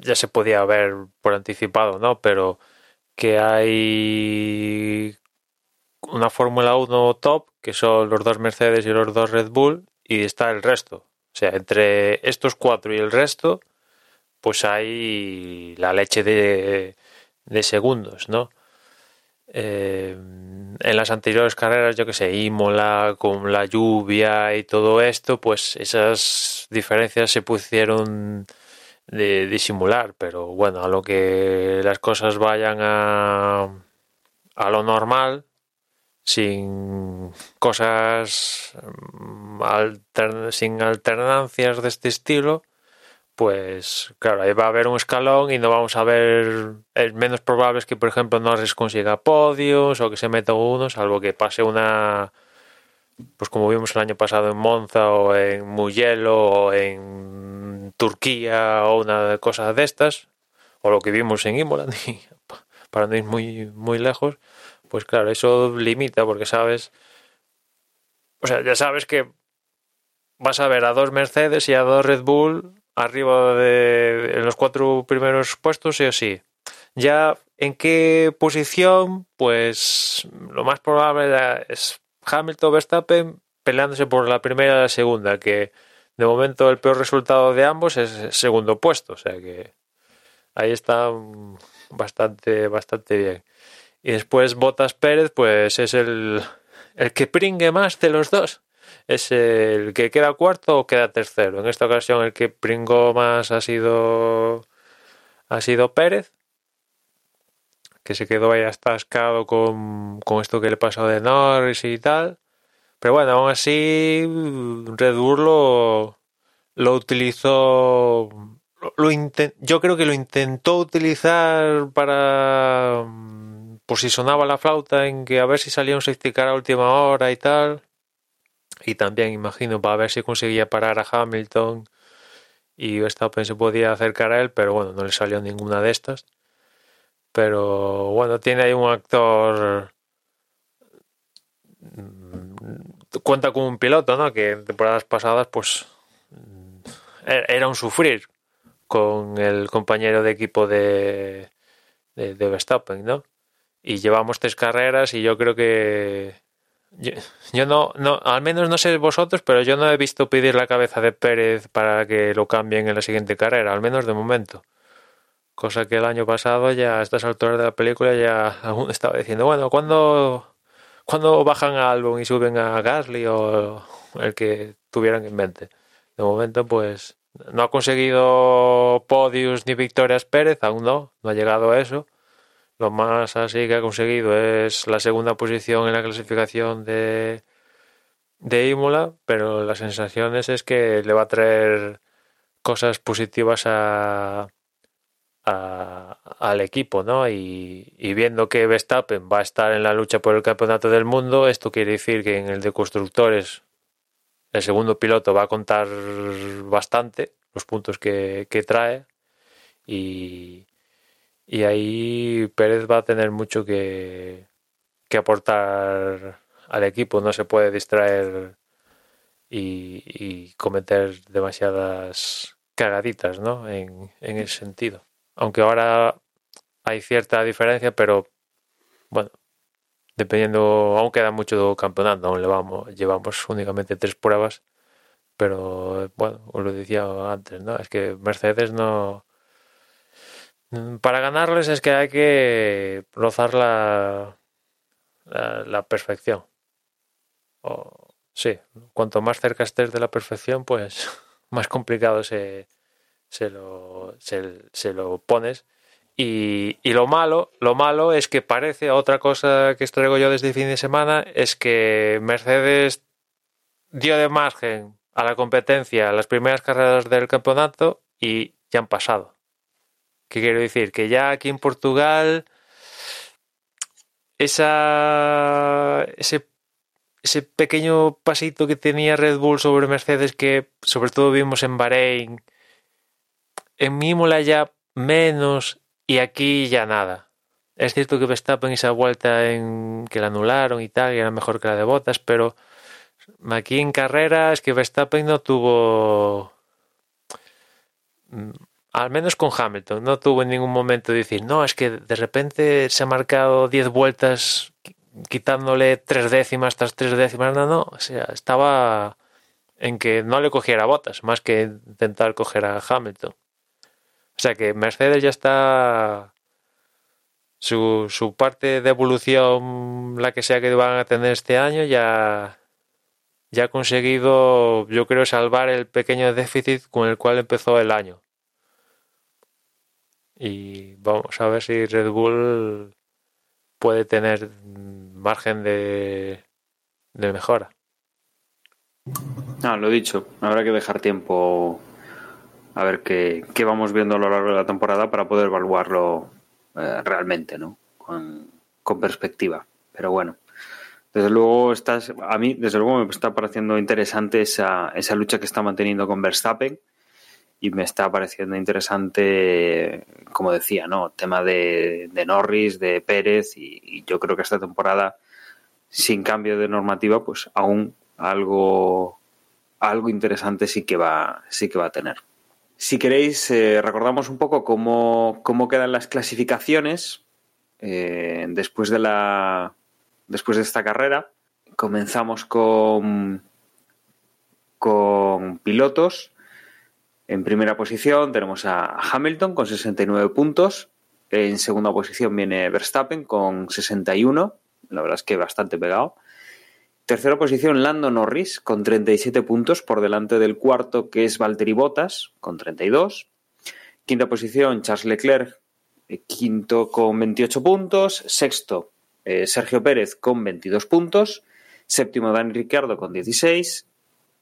[SPEAKER 2] ya se podía ver por anticipado, ¿no? Pero que hay una Fórmula 1 top, que son los dos Mercedes y los dos Red Bull, y está el resto. O sea, entre estos cuatro y el resto, pues hay la leche de, de segundos, ¿no? Eh, en las anteriores carreras, yo que sé, Imola, con la lluvia y todo esto, pues esas diferencias se pusieron de disimular, pero bueno, a lo que las cosas vayan a, a lo normal, sin cosas altern sin alternancias de este estilo, pues claro, ahí va a haber un escalón y no vamos a ver, es menos probable es que por ejemplo Norris consiga podios o que se meta uno, salvo que pase una, pues como vimos el año pasado en Monza o en Mugello o en Turquía o una cosa de estas, o lo que vimos en Imola, [LAUGHS] para no ir muy, muy lejos, pues claro, eso limita porque sabes, o sea, ya sabes que vas a ver a dos Mercedes y a dos Red Bull arriba de en los cuatro primeros puestos, sí o sí. Ya en qué posición, pues lo más probable es Hamilton Verstappen peleándose por la primera y la segunda, que de momento el peor resultado de ambos es el segundo puesto, o sea que ahí está bastante, bastante bien. Y después Botas Pérez, pues es el, el que pringue más de los dos. Es el que queda cuarto o queda tercero. En esta ocasión el que pringó más ha sido ha sido Pérez, que se quedó ahí atascado con, con esto que le pasó de Norris y tal. Pero bueno, aún así Red Bull lo, lo utilizó lo yo creo que lo intentó utilizar para por si sonaba la flauta en que a ver si salía un safety car a última hora y tal. Y también imagino para ver si conseguía parar a Hamilton y Verstappen se podía acercar a él pero bueno no le salió ninguna de estas. Pero bueno tiene ahí un actor mm, cuenta con un piloto no que en temporadas pasadas pues mm, era un sufrir con el compañero de equipo de, de, Verstappen, ¿no? Y llevamos tres carreras y yo creo que yo, no, no, al menos no sé vosotros, pero yo no he visto pedir la cabeza de Pérez para que lo cambien en la siguiente carrera, al menos de momento. Cosa que el año pasado ya a estas alturas de la película ya aún estaba diciendo, bueno, ¿cuándo, ¿cuándo bajan a Albon y suben a Gasly o el que tuvieran en mente? De momento, pues no ha conseguido podios ni victorias Pérez, aún no, no ha llegado a eso. Lo más así que ha conseguido es la segunda posición en la clasificación de, de Imola, pero las sensaciones es que le va a traer cosas positivas a, al equipo, ¿no? Y, y, viendo que Verstappen va a estar en la lucha por el campeonato del mundo, esto quiere decir que en el de constructores el segundo piloto va a contar bastante los puntos que, trae y, y, ahí Pérez va a tener mucho que, que aportar al equipo. No se puede distraer y, cometer demasiadas cagaditas ¿no? en, en ese sentido. Aunque ahora hay cierta diferencia, pero bueno, dependiendo, aún queda mucho campeonato, aún vamos, llevamos únicamente tres pruebas, pero bueno, os lo decía antes, ¿no? Es que Mercedes no... Para ganarles es que hay que rozar la, la, perfección. O, sí, cuanto más cerca estés de la perfección, pues [LAUGHS] más complicado se, se, lo, se, lo pones y, lo malo, lo malo es que parece, otra cosa que traigo yo desde el fin de semana, es que Mercedes dio de margen a la competencia las primeras carreras del campeonato y ya han pasado. ¿Qué quiero decir? Que ya aquí en Portugal ese, ese pequeño pasito que tenía Red Bull sobre Mercedes que sobre todo vimos en Bahrein, en Mímola ya menos y aquí ya nada. Es cierto que Verstappen esa vuelta en que la anularon y tal, y era mejor que la de Botas, pero aquí en carrera es que Verstappen no tuvo al menos con Hamilton, no tuvo en ningún momento de decir, no, es que de repente se ha marcado 10 vueltas quitándole tres décimas tras tres décimas, no, no, o sea, estaba en que no le cogiera botas, más que intentar coger a Hamilton. O sea que Mercedes ya está su, su parte de evolución, la que sea que van a tener este año, ya, ya ha conseguido, yo creo, salvar el pequeño déficit con el cual empezó el año. Y vamos a ver si Red Bull puede tener margen de, de mejora.
[SPEAKER 1] No, lo dicho, habrá que dejar tiempo a ver qué, vamos viendo a lo largo de la temporada para poder evaluarlo eh, realmente, ¿no? Con, perspectiva. Pero bueno, desde luego estás, a mí desde luego me está pareciendo interesante esa, esa lucha que está manteniendo con Verstappen y me está pareciendo interesante, como decía, ¿no? Tema de, Norris, de Pérez y, y, yo creo que esta temporada, sin cambio de normativa, pues aún algo, algo interesante sí que va, sí que va a tener. Si queréis, eh, recordamos un poco cómo, cómo quedan las clasificaciones eh, después, de la, después de esta carrera. Comenzamos con, con pilotos. En primera posición tenemos a Hamilton con 69 puntos. En segunda posición viene Verstappen con 61. La verdad es que bastante pegado. Tercera posición, Lando Norris, con 37 puntos por delante del cuarto, que es Valtteri Bottas, con 32. Quinta posición, Charles Leclerc, eh, quinto con 28 puntos. Sexto, eh, Sergio Pérez, con 22 puntos. Séptimo, Dani Ricciardo, con 16.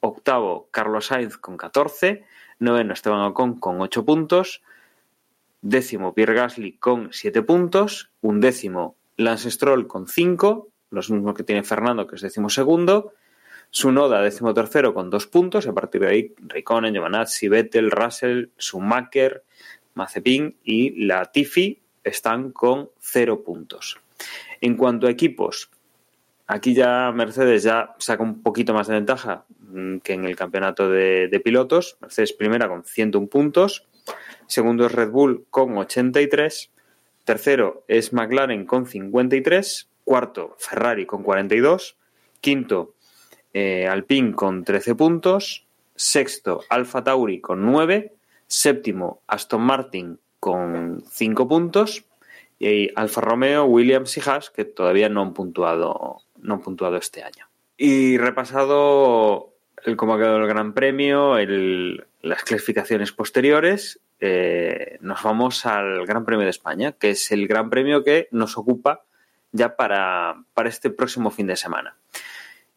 [SPEAKER 1] Octavo, Carlos Sainz, con 14. Noveno, Esteban Ocon, con 8 puntos. Décimo, Pierre Gasly, con 7 puntos. Undécimo, Lance Stroll, con 5 los mismos que tiene Fernando, que es decimosegundo. Sunoda, decimotercero, con dos puntos. A partir de ahí, Raikkonen, Giovanazzi, Vettel, Russell, Schumacher, Mazepin y Latifi están con cero puntos. En cuanto a equipos, aquí ya Mercedes ya saca un poquito más de ventaja que en el campeonato de, de pilotos. Mercedes primera con 101 puntos. Segundo es Red Bull con 83. Tercero es McLaren con 53. Cuarto, Ferrari con 42. Quinto, eh, Alpine con 13 puntos. Sexto, Alfa Tauri con 9. Séptimo, Aston Martin con 5 puntos. Y Alfa Romeo, Williams y Haas, que todavía no han puntuado, no han puntuado este año. Y repasado el cómo ha quedado el Gran Premio, el, las clasificaciones posteriores, eh, nos vamos al Gran Premio de España, que es el Gran Premio que nos ocupa ya para, para este próximo fin de semana.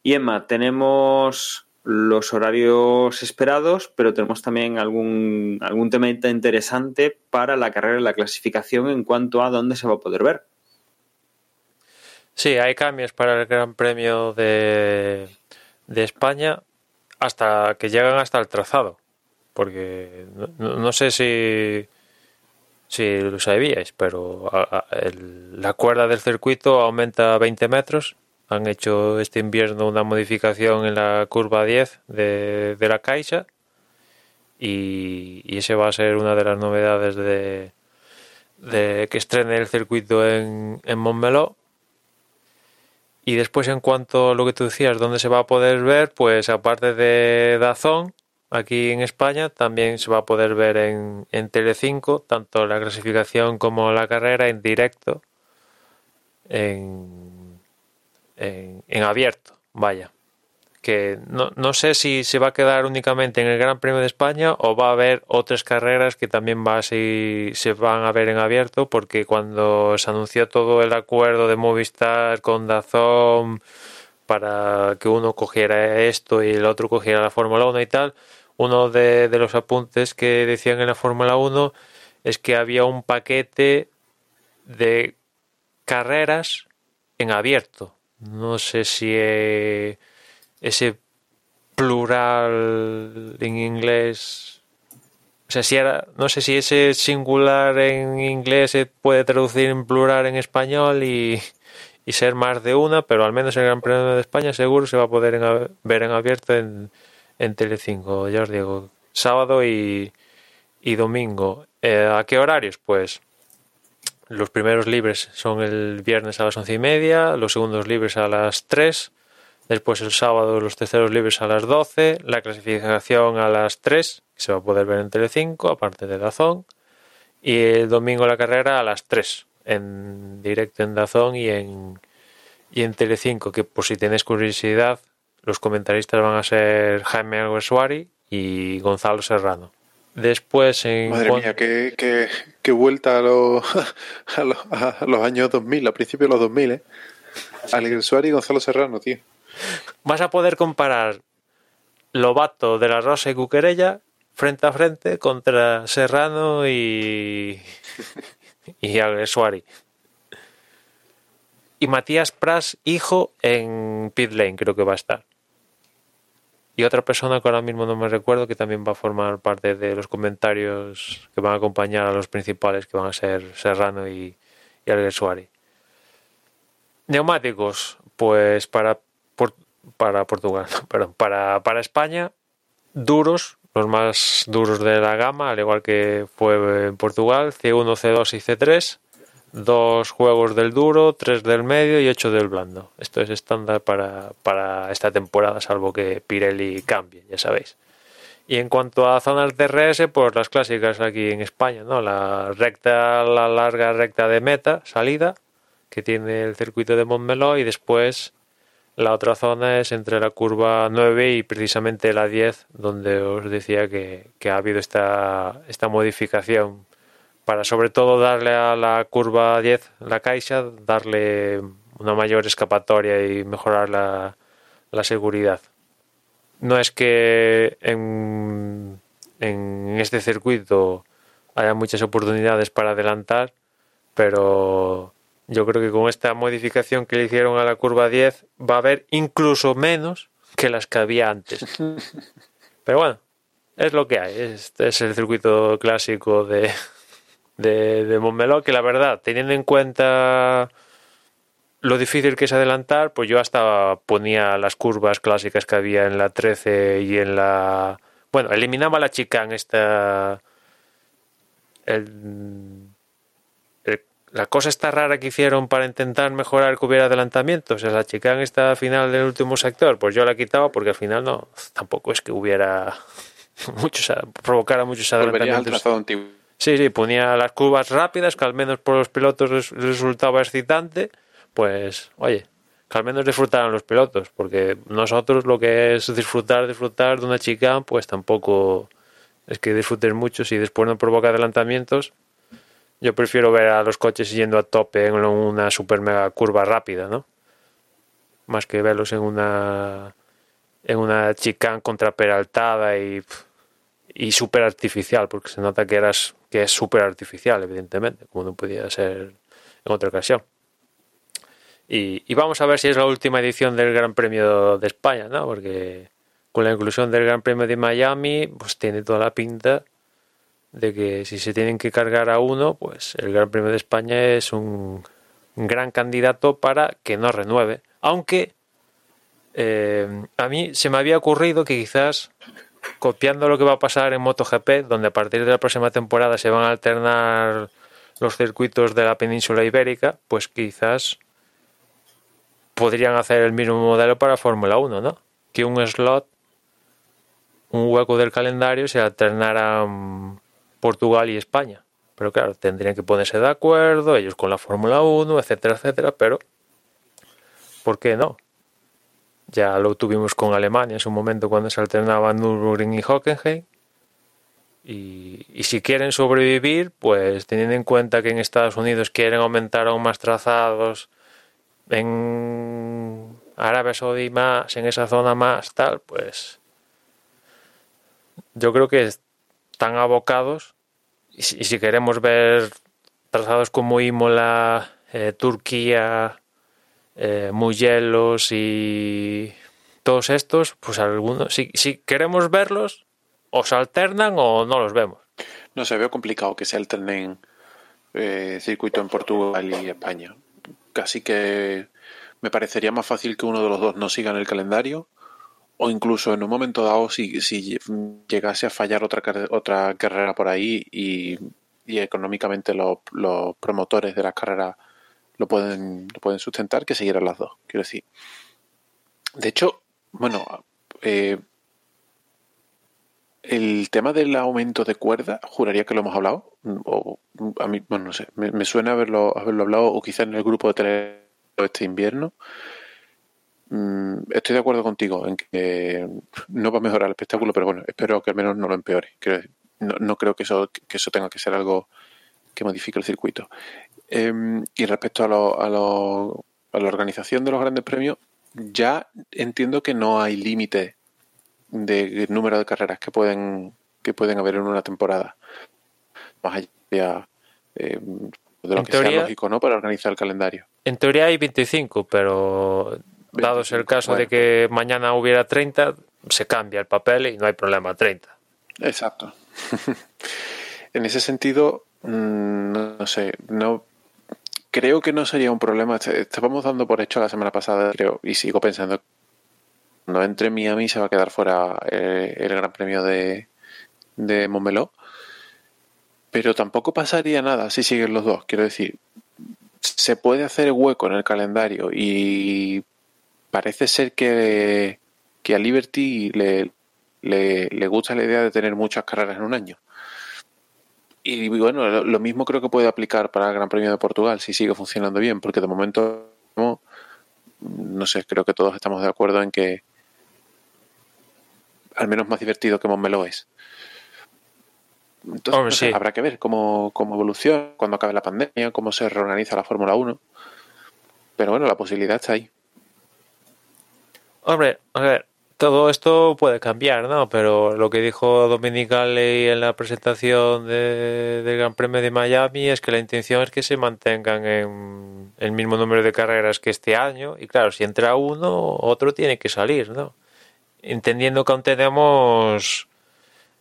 [SPEAKER 1] Y Emma, tenemos los horarios esperados, pero tenemos también algún, algún tema interesante para la carrera y la clasificación en cuanto a dónde se va a poder ver.
[SPEAKER 2] Sí, hay cambios para el Gran Premio de, de España hasta que llegan hasta el trazado. Porque no, sé si si lo sabíais, pero la cuerda del circuito aumenta 20 metros. Han hecho este invierno una modificación en la curva 10 de, de la Caixa y, y ese va a ser una de las novedades de, de que estrene el circuito en, en Montmeló. Y después, en cuanto a lo que tú decías, dónde se va a poder ver, pues aparte de Dazón, aquí en España también se va a poder ver en, en Telecinco, tanto la clasificación como la carrera en directo, en, en, en abierto, vaya. Que no, no, sé si se va a quedar únicamente en el Gran Premio de España o va a haber otras carreras que también va a si, se van a ver en abierto, porque cuando se anunció todo el acuerdo de Movistar con Dazón para que uno cogiera esto y el otro cogiera la Fórmula 1 y tal, uno de, los apuntes que decían en la Fórmula 1 es que había un paquete de carreras en abierto. No sé si eh, ese plural en inglés. O sea, si era, no sé si ese singular en inglés se puede traducir en plural en español y, y ser más de una, pero al menos el Gran Premio de España seguro se va a poder en, ver en abierto en, en Telecinco, ya os digo, sábado y, y domingo. Eh, ¿A qué horarios? Pues los primeros libres son el viernes a las once y media, los segundos libres a las tres, después el sábado los terceros libres a las doce, la clasificación a las tres, que se va a poder ver en Telecinco, aparte de Dazón, y el domingo la carrera a las tres, en directo en Dazón y en, y en Telecinco, que por si tenéis curiosidad, los comentaristas van a ser Jaime Alguersuari y Gonzalo Serrano. Después, en
[SPEAKER 3] Madre mía, qué, qué, qué vuelta a los, [LAUGHS] a, los, a los años 2000, a principios de los 2000, ¿eh? Alguersuari y Gonzalo Serrano, tío.
[SPEAKER 2] Vas a poder comparar Lobato de la Rosa y Cuquerella frente a frente contra Serrano y, y Alguersuari. Y Matías Pras, hijo, en Pit Lane creo que va a estar. y otra persona que ahora mismo no me recuerdo que también va a formar parte de los comentarios que van a acompañar a los principales que van a ser Serrano y, y Alguersuari. Neumáticos, pues para, para Portugal, [LAUGHS] perdón, para, para España, duros, los más duros de la gama, al igual que fue en Portugal, C1, C2 y C3 dos juegos del duro, tres del medio y ocho del blando. Esto es estándar para, para esta temporada, salvo que Pirelli cambie, ya sabéis. Y en cuanto a zonas DRS, pues las clásicas aquí en España, ¿no? La recta, la larga recta de meta, salida, que tiene el circuito de Montmeló, y después la otra zona es entre la curva 9 y precisamente la 10, donde os decía que, que ha habido esta, esta modificación para sobre todo darle a la curva 10, la caixa, darle una mayor escapatoria y mejorar la, la seguridad. No es que en, en este circuito haya muchas oportunidades para adelantar, pero yo creo que con esta modificación que le hicieron a la curva 10 va a haber incluso menos que las que había antes. [LAUGHS] Pero bueno, es lo que hay. Este es el circuito clásico de, de, de Montmeló, que la verdad, teniendo en cuenta lo difícil que es adelantar, pues yo hasta ponía las curvas clásicas que había en la 13 y en la... Bueno, eliminaba la chicane esta... El, la cosa está rara que hicieron para intentar mejorar que hubiera adelantamientos. O sea, la chicane esta final del último sector, pues yo la quitaba porque al final no, tampoco es que hubiera [LAUGHS] muchos, provocara muchos adelantamientos. Sí, sí, ponía las curvas rápidas, que al menos por los pilotos les resultaba excitante. Pues, oye, que al menos disfrutaran los pilotos, porque nosotros lo que es disfrutar, disfrutar de una chica, pues tampoco es que disfruten mucho si después no provoca adelantamientos. Yo prefiero ver a los coches yendo a tope en una super mega curva rápida, ¿no? Más que verlos en una en una chicane contraperaltada y y súper artificial, porque se nota que, eras, que es súper artificial, evidentemente, como no podía ser en otra ocasión. Y, y, vamos a ver si es la última edición del Gran Premio de España, ¿no? Porque con la inclusión del Gran Premio de Miami, pues tiene toda la pinta de que si se tienen que cargar a uno, pues el Gran Premio de España es un gran candidato para que no renueve. Aunque eh, a mí se me había ocurrido que quizás copiando lo que va a pasar en MotoGP, donde a partir de la próxima temporada se van a alternar los circuitos de la península ibérica, pues quizás podrían hacer el mismo modelo para Fórmula 1, ¿no? Que un slot, un hueco del calendario se alternara Portugal y España. Pero claro, tendrían que ponerse de acuerdo, ellos con la Fórmula 1, etcétera, etcétera, pero ¿por qué no? Ya lo tuvimos con Alemania en su momento cuando se alternaban Nürburgring y Hockenheim. Y, y, si quieren sobrevivir, pues teniendo en cuenta que en Estados Unidos quieren aumentar aún más trazados, en Arabia Saudí más, en esa zona más, tal, pues yo creo que están abocados. Y si, queremos ver trazados como Imola, eh, Turquía, eh, y todos estos, pues algunos, si, queremos verlos, o se alternan o no los vemos.
[SPEAKER 3] No se ve complicado que se alternen eh, circuito en Portugal y España. Casi que me parecería más fácil que uno de los dos no siga en el calendario o incluso en un momento dado si, si llegase a fallar otra, otra carrera por ahí y, y económicamente los, los promotores de las carreras lo pueden, lo pueden sustentar, que siguieran las dos, quiero decir. De hecho, bueno, eh, el tema del aumento de cuerda, juraría que lo hemos hablado, o a mí, bueno, no sé, me, suena haberlo, haberlo hablado, o quizás en el grupo de tele este invierno. Mm, estoy de acuerdo contigo en que no va a mejorar el espectáculo, pero bueno, espero que al menos no lo empeore. No, no creo que eso, que eso tenga que ser algo que modifique el circuito. Em, y respecto a, lo, a, lo, a la organización de los grandes premios, ya entiendo que no hay límite de número de carreras que pueden que pueden haber en una temporada. Más allá em, de lo que sea lógico, ¿no? Para organizar el calendario.
[SPEAKER 2] En teoría hay 25, pero Dado el caso de que mañana hubiera 30, se cambia el papel y no hay problema 30.
[SPEAKER 3] Exacto. [LAUGHS] en ese sentido, mm, no sé, no creo que no sería un problema. Estábamos dando por hecho la semana pasada, creo, y sigo pensando cuando entre Miami se va a quedar fuera eh, el Gran Premio de, de Montmeló. Pero tampoco pasaría nada si siguen los dos. Quiero decir, se puede hacer hueco en el calendario y parece ser que, a Liberty le, le, gusta la idea de tener muchas carreras en un año. Y bueno, lo, mismo creo que puede aplicar para el Gran Premio de Portugal si sigue funcionando bien, porque de momento, no sé, creo que todos estamos de acuerdo en que al menos más divertido que Montmeló es. Entonces, habrá que ver cómo, cómo evoluciona, cuando acabe la pandemia, cómo se reorganiza la Fórmula 1. Pero bueno, la posibilidad está ahí.
[SPEAKER 2] Hombre, a ver, todo esto puede cambiar, ¿no? Pero lo que dijo Dominicali en la presentación de, del Gran Premio de Miami es que la intención es que se mantengan en el mismo número de carreras que este año. Y claro, si entra uno, otro tiene que salir, ¿no? Entendiendo que aún tenemos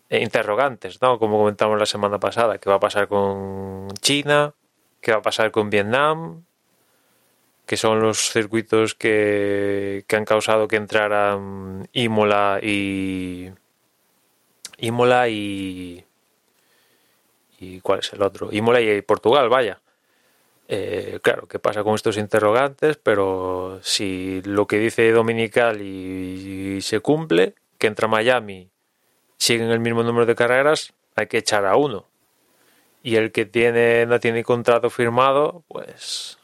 [SPEAKER 2] interrogantes, ¿no? Como comentamos la semana pasada, ¿qué va a pasar con China? ¿Qué va a pasar con Vietnam? Que son los circuitos que, han causado que entraran Imola y Imola y y cuál es el otro Imola y Portugal vaya. Eh, claro qué pasa con estos interrogantes pero si lo que dice Dominical y, se cumple que entra Miami siguen el mismo número de carreras hay que echar a uno. Y el que tiene no tiene contrato firmado pues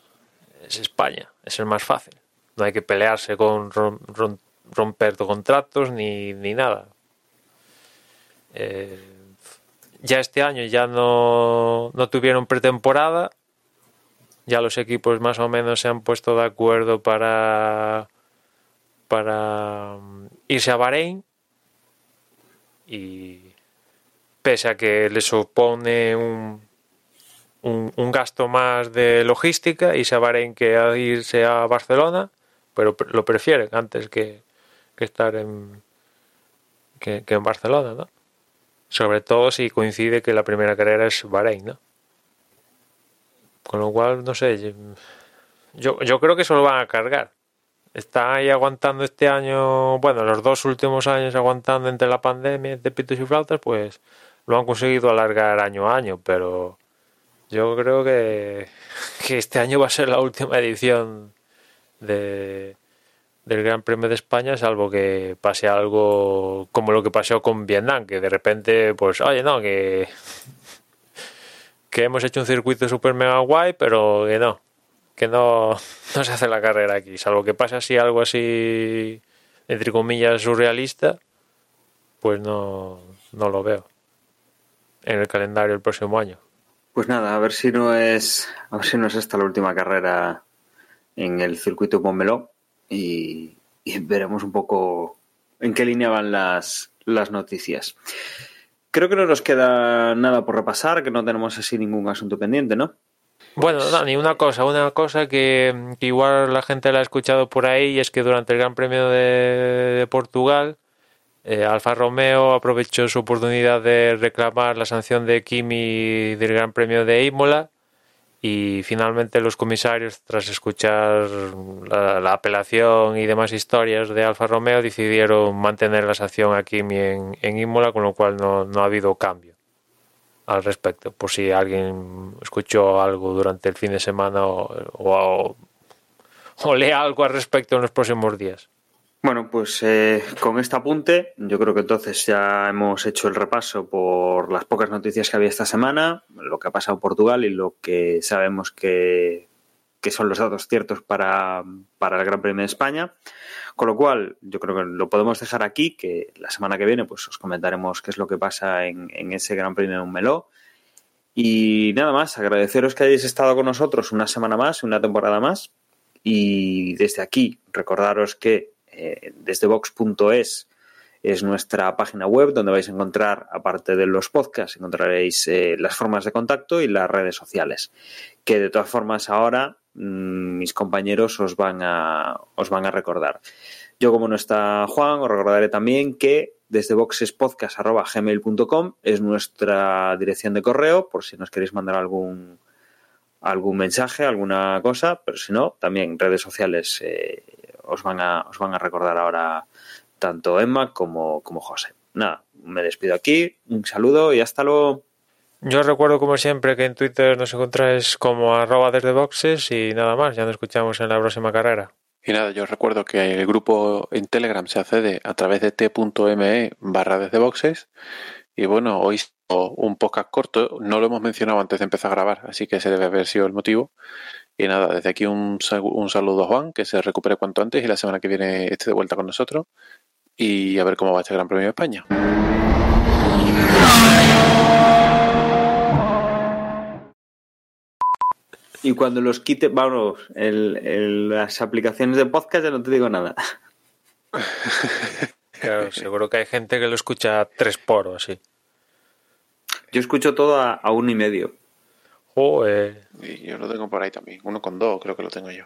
[SPEAKER 2] es España, es el más fácil. No hay que pelearse con romper contratos ni, nada. Eh, ya este año ya no, no tuvieron pretemporada. Ya los equipos más o menos se han puesto de acuerdo para, para mm, irse a Bahrein. Y pese a que le supone un, un, gasto más de logística y se en que irse a Barcelona, pero lo prefieren antes que, estar en que, en Barcelona, ¿no? Sobre todo si coincide que la primera carrera es Bahrein, ¿no? Con lo cual, no sé, yo, yo creo que eso lo van a cargar. Está ahí aguantando este año, bueno, los dos últimos años aguantando entre la pandemia de pitos y flautas, pues lo han conseguido alargar año a año, pero yo creo [LAUGHS] que, este año va a ser la última edición de, del Gran Premio de España, salvo que pase algo como lo que pasó con Vietnam, que de repente, pues, oye, no, que, [LAUGHS] que hemos hecho un circuito super mega guay, pero que no, que no, [LAUGHS] no se hace la carrera aquí, salvo que pase así algo así, entre comillas, surrealista, pues no, no lo veo en el calendario el próximo año.
[SPEAKER 1] Pues nada, a ver si no es, a ver si no es esta la última carrera en el circuito Montmeló y, veremos un poco en qué línea van las, las noticias. Creo que no nos queda nada por repasar, que no tenemos así ningún asunto pendiente, ¿no?
[SPEAKER 2] Bueno, no, ni una cosa, una cosa que, igual la gente la ha escuchado por ahí y es que durante el Gran Premio de Portugal eh, Alfa Romeo aprovechó su oportunidad de reclamar la sanción de Kimi del Gran Premio de Imola y finalmente los comisarios, tras escuchar la, apelación y demás historias de Alfa Romeo, decidieron mantener la sanción a Kimi en, Imola, con lo cual no, ha habido cambio al respecto, por si alguien escuchó algo durante el fin de semana o, o, algo al respecto en los próximos días.
[SPEAKER 1] Bueno, pues eh, con este apunte, yo creo que entonces ya hemos hecho el repaso por las pocas noticias que había esta semana, lo que ha pasado en Portugal y lo que sabemos que, son los datos ciertos para, el Gran Premio de España. Con lo cual, yo creo que lo podemos dejar aquí, que la semana que viene pues os comentaremos qué es lo que pasa en, en ese Gran Premio de un Meló. Y nada más, agradeceros que hayáis estado con nosotros una semana más, una temporada más. Y desde aquí, recordaros que eh, desde box.es es nuestra página web donde vais a encontrar, aparte de los podcasts, encontraréis eh, las formas de contacto y las redes sociales. Que de todas formas ahora mm, mis compañeros os van a, os van a recordar. Yo, como no está Juan, os recordaré también que desde boxespodcast.gmail.com es nuestra dirección de correo, por si nos queréis mandar algún, algún mensaje, alguna cosa, pero si no, también redes sociales eh, os, van a, os van a recordar ahora tanto Emma como, como José. Nada, me despido aquí, un saludo y hasta luego.
[SPEAKER 2] Yo recuerdo como siempre que en Twitter nos encontráis como arroba desde boxes y nada más, ya nos escuchamos en la próxima carrera.
[SPEAKER 3] Y nada, yo recuerdo que el grupo en Telegram se accede a través de t.me barra desde boxes. Y bueno, hoy un podcast corto, no lo hemos mencionado antes de empezar a grabar, así que ese debe haber sido el motivo. Y nada, desde aquí un, un saludo a Juan, que se recupere cuanto antes y la semana que viene esté de vuelta con nosotros. Y a ver cómo va este Gran Premio de España.
[SPEAKER 1] Y cuando los quite, vamos, el, el, las aplicaciones de podcast ya no te digo nada. [LAUGHS]
[SPEAKER 2] Claro, seguro que hay gente que lo escucha a tres por o así.
[SPEAKER 1] Yo escucho todo a, a uno y medio.
[SPEAKER 2] Joder.
[SPEAKER 3] Y yo lo tengo por ahí también. Uno con dos, creo que lo tengo yo.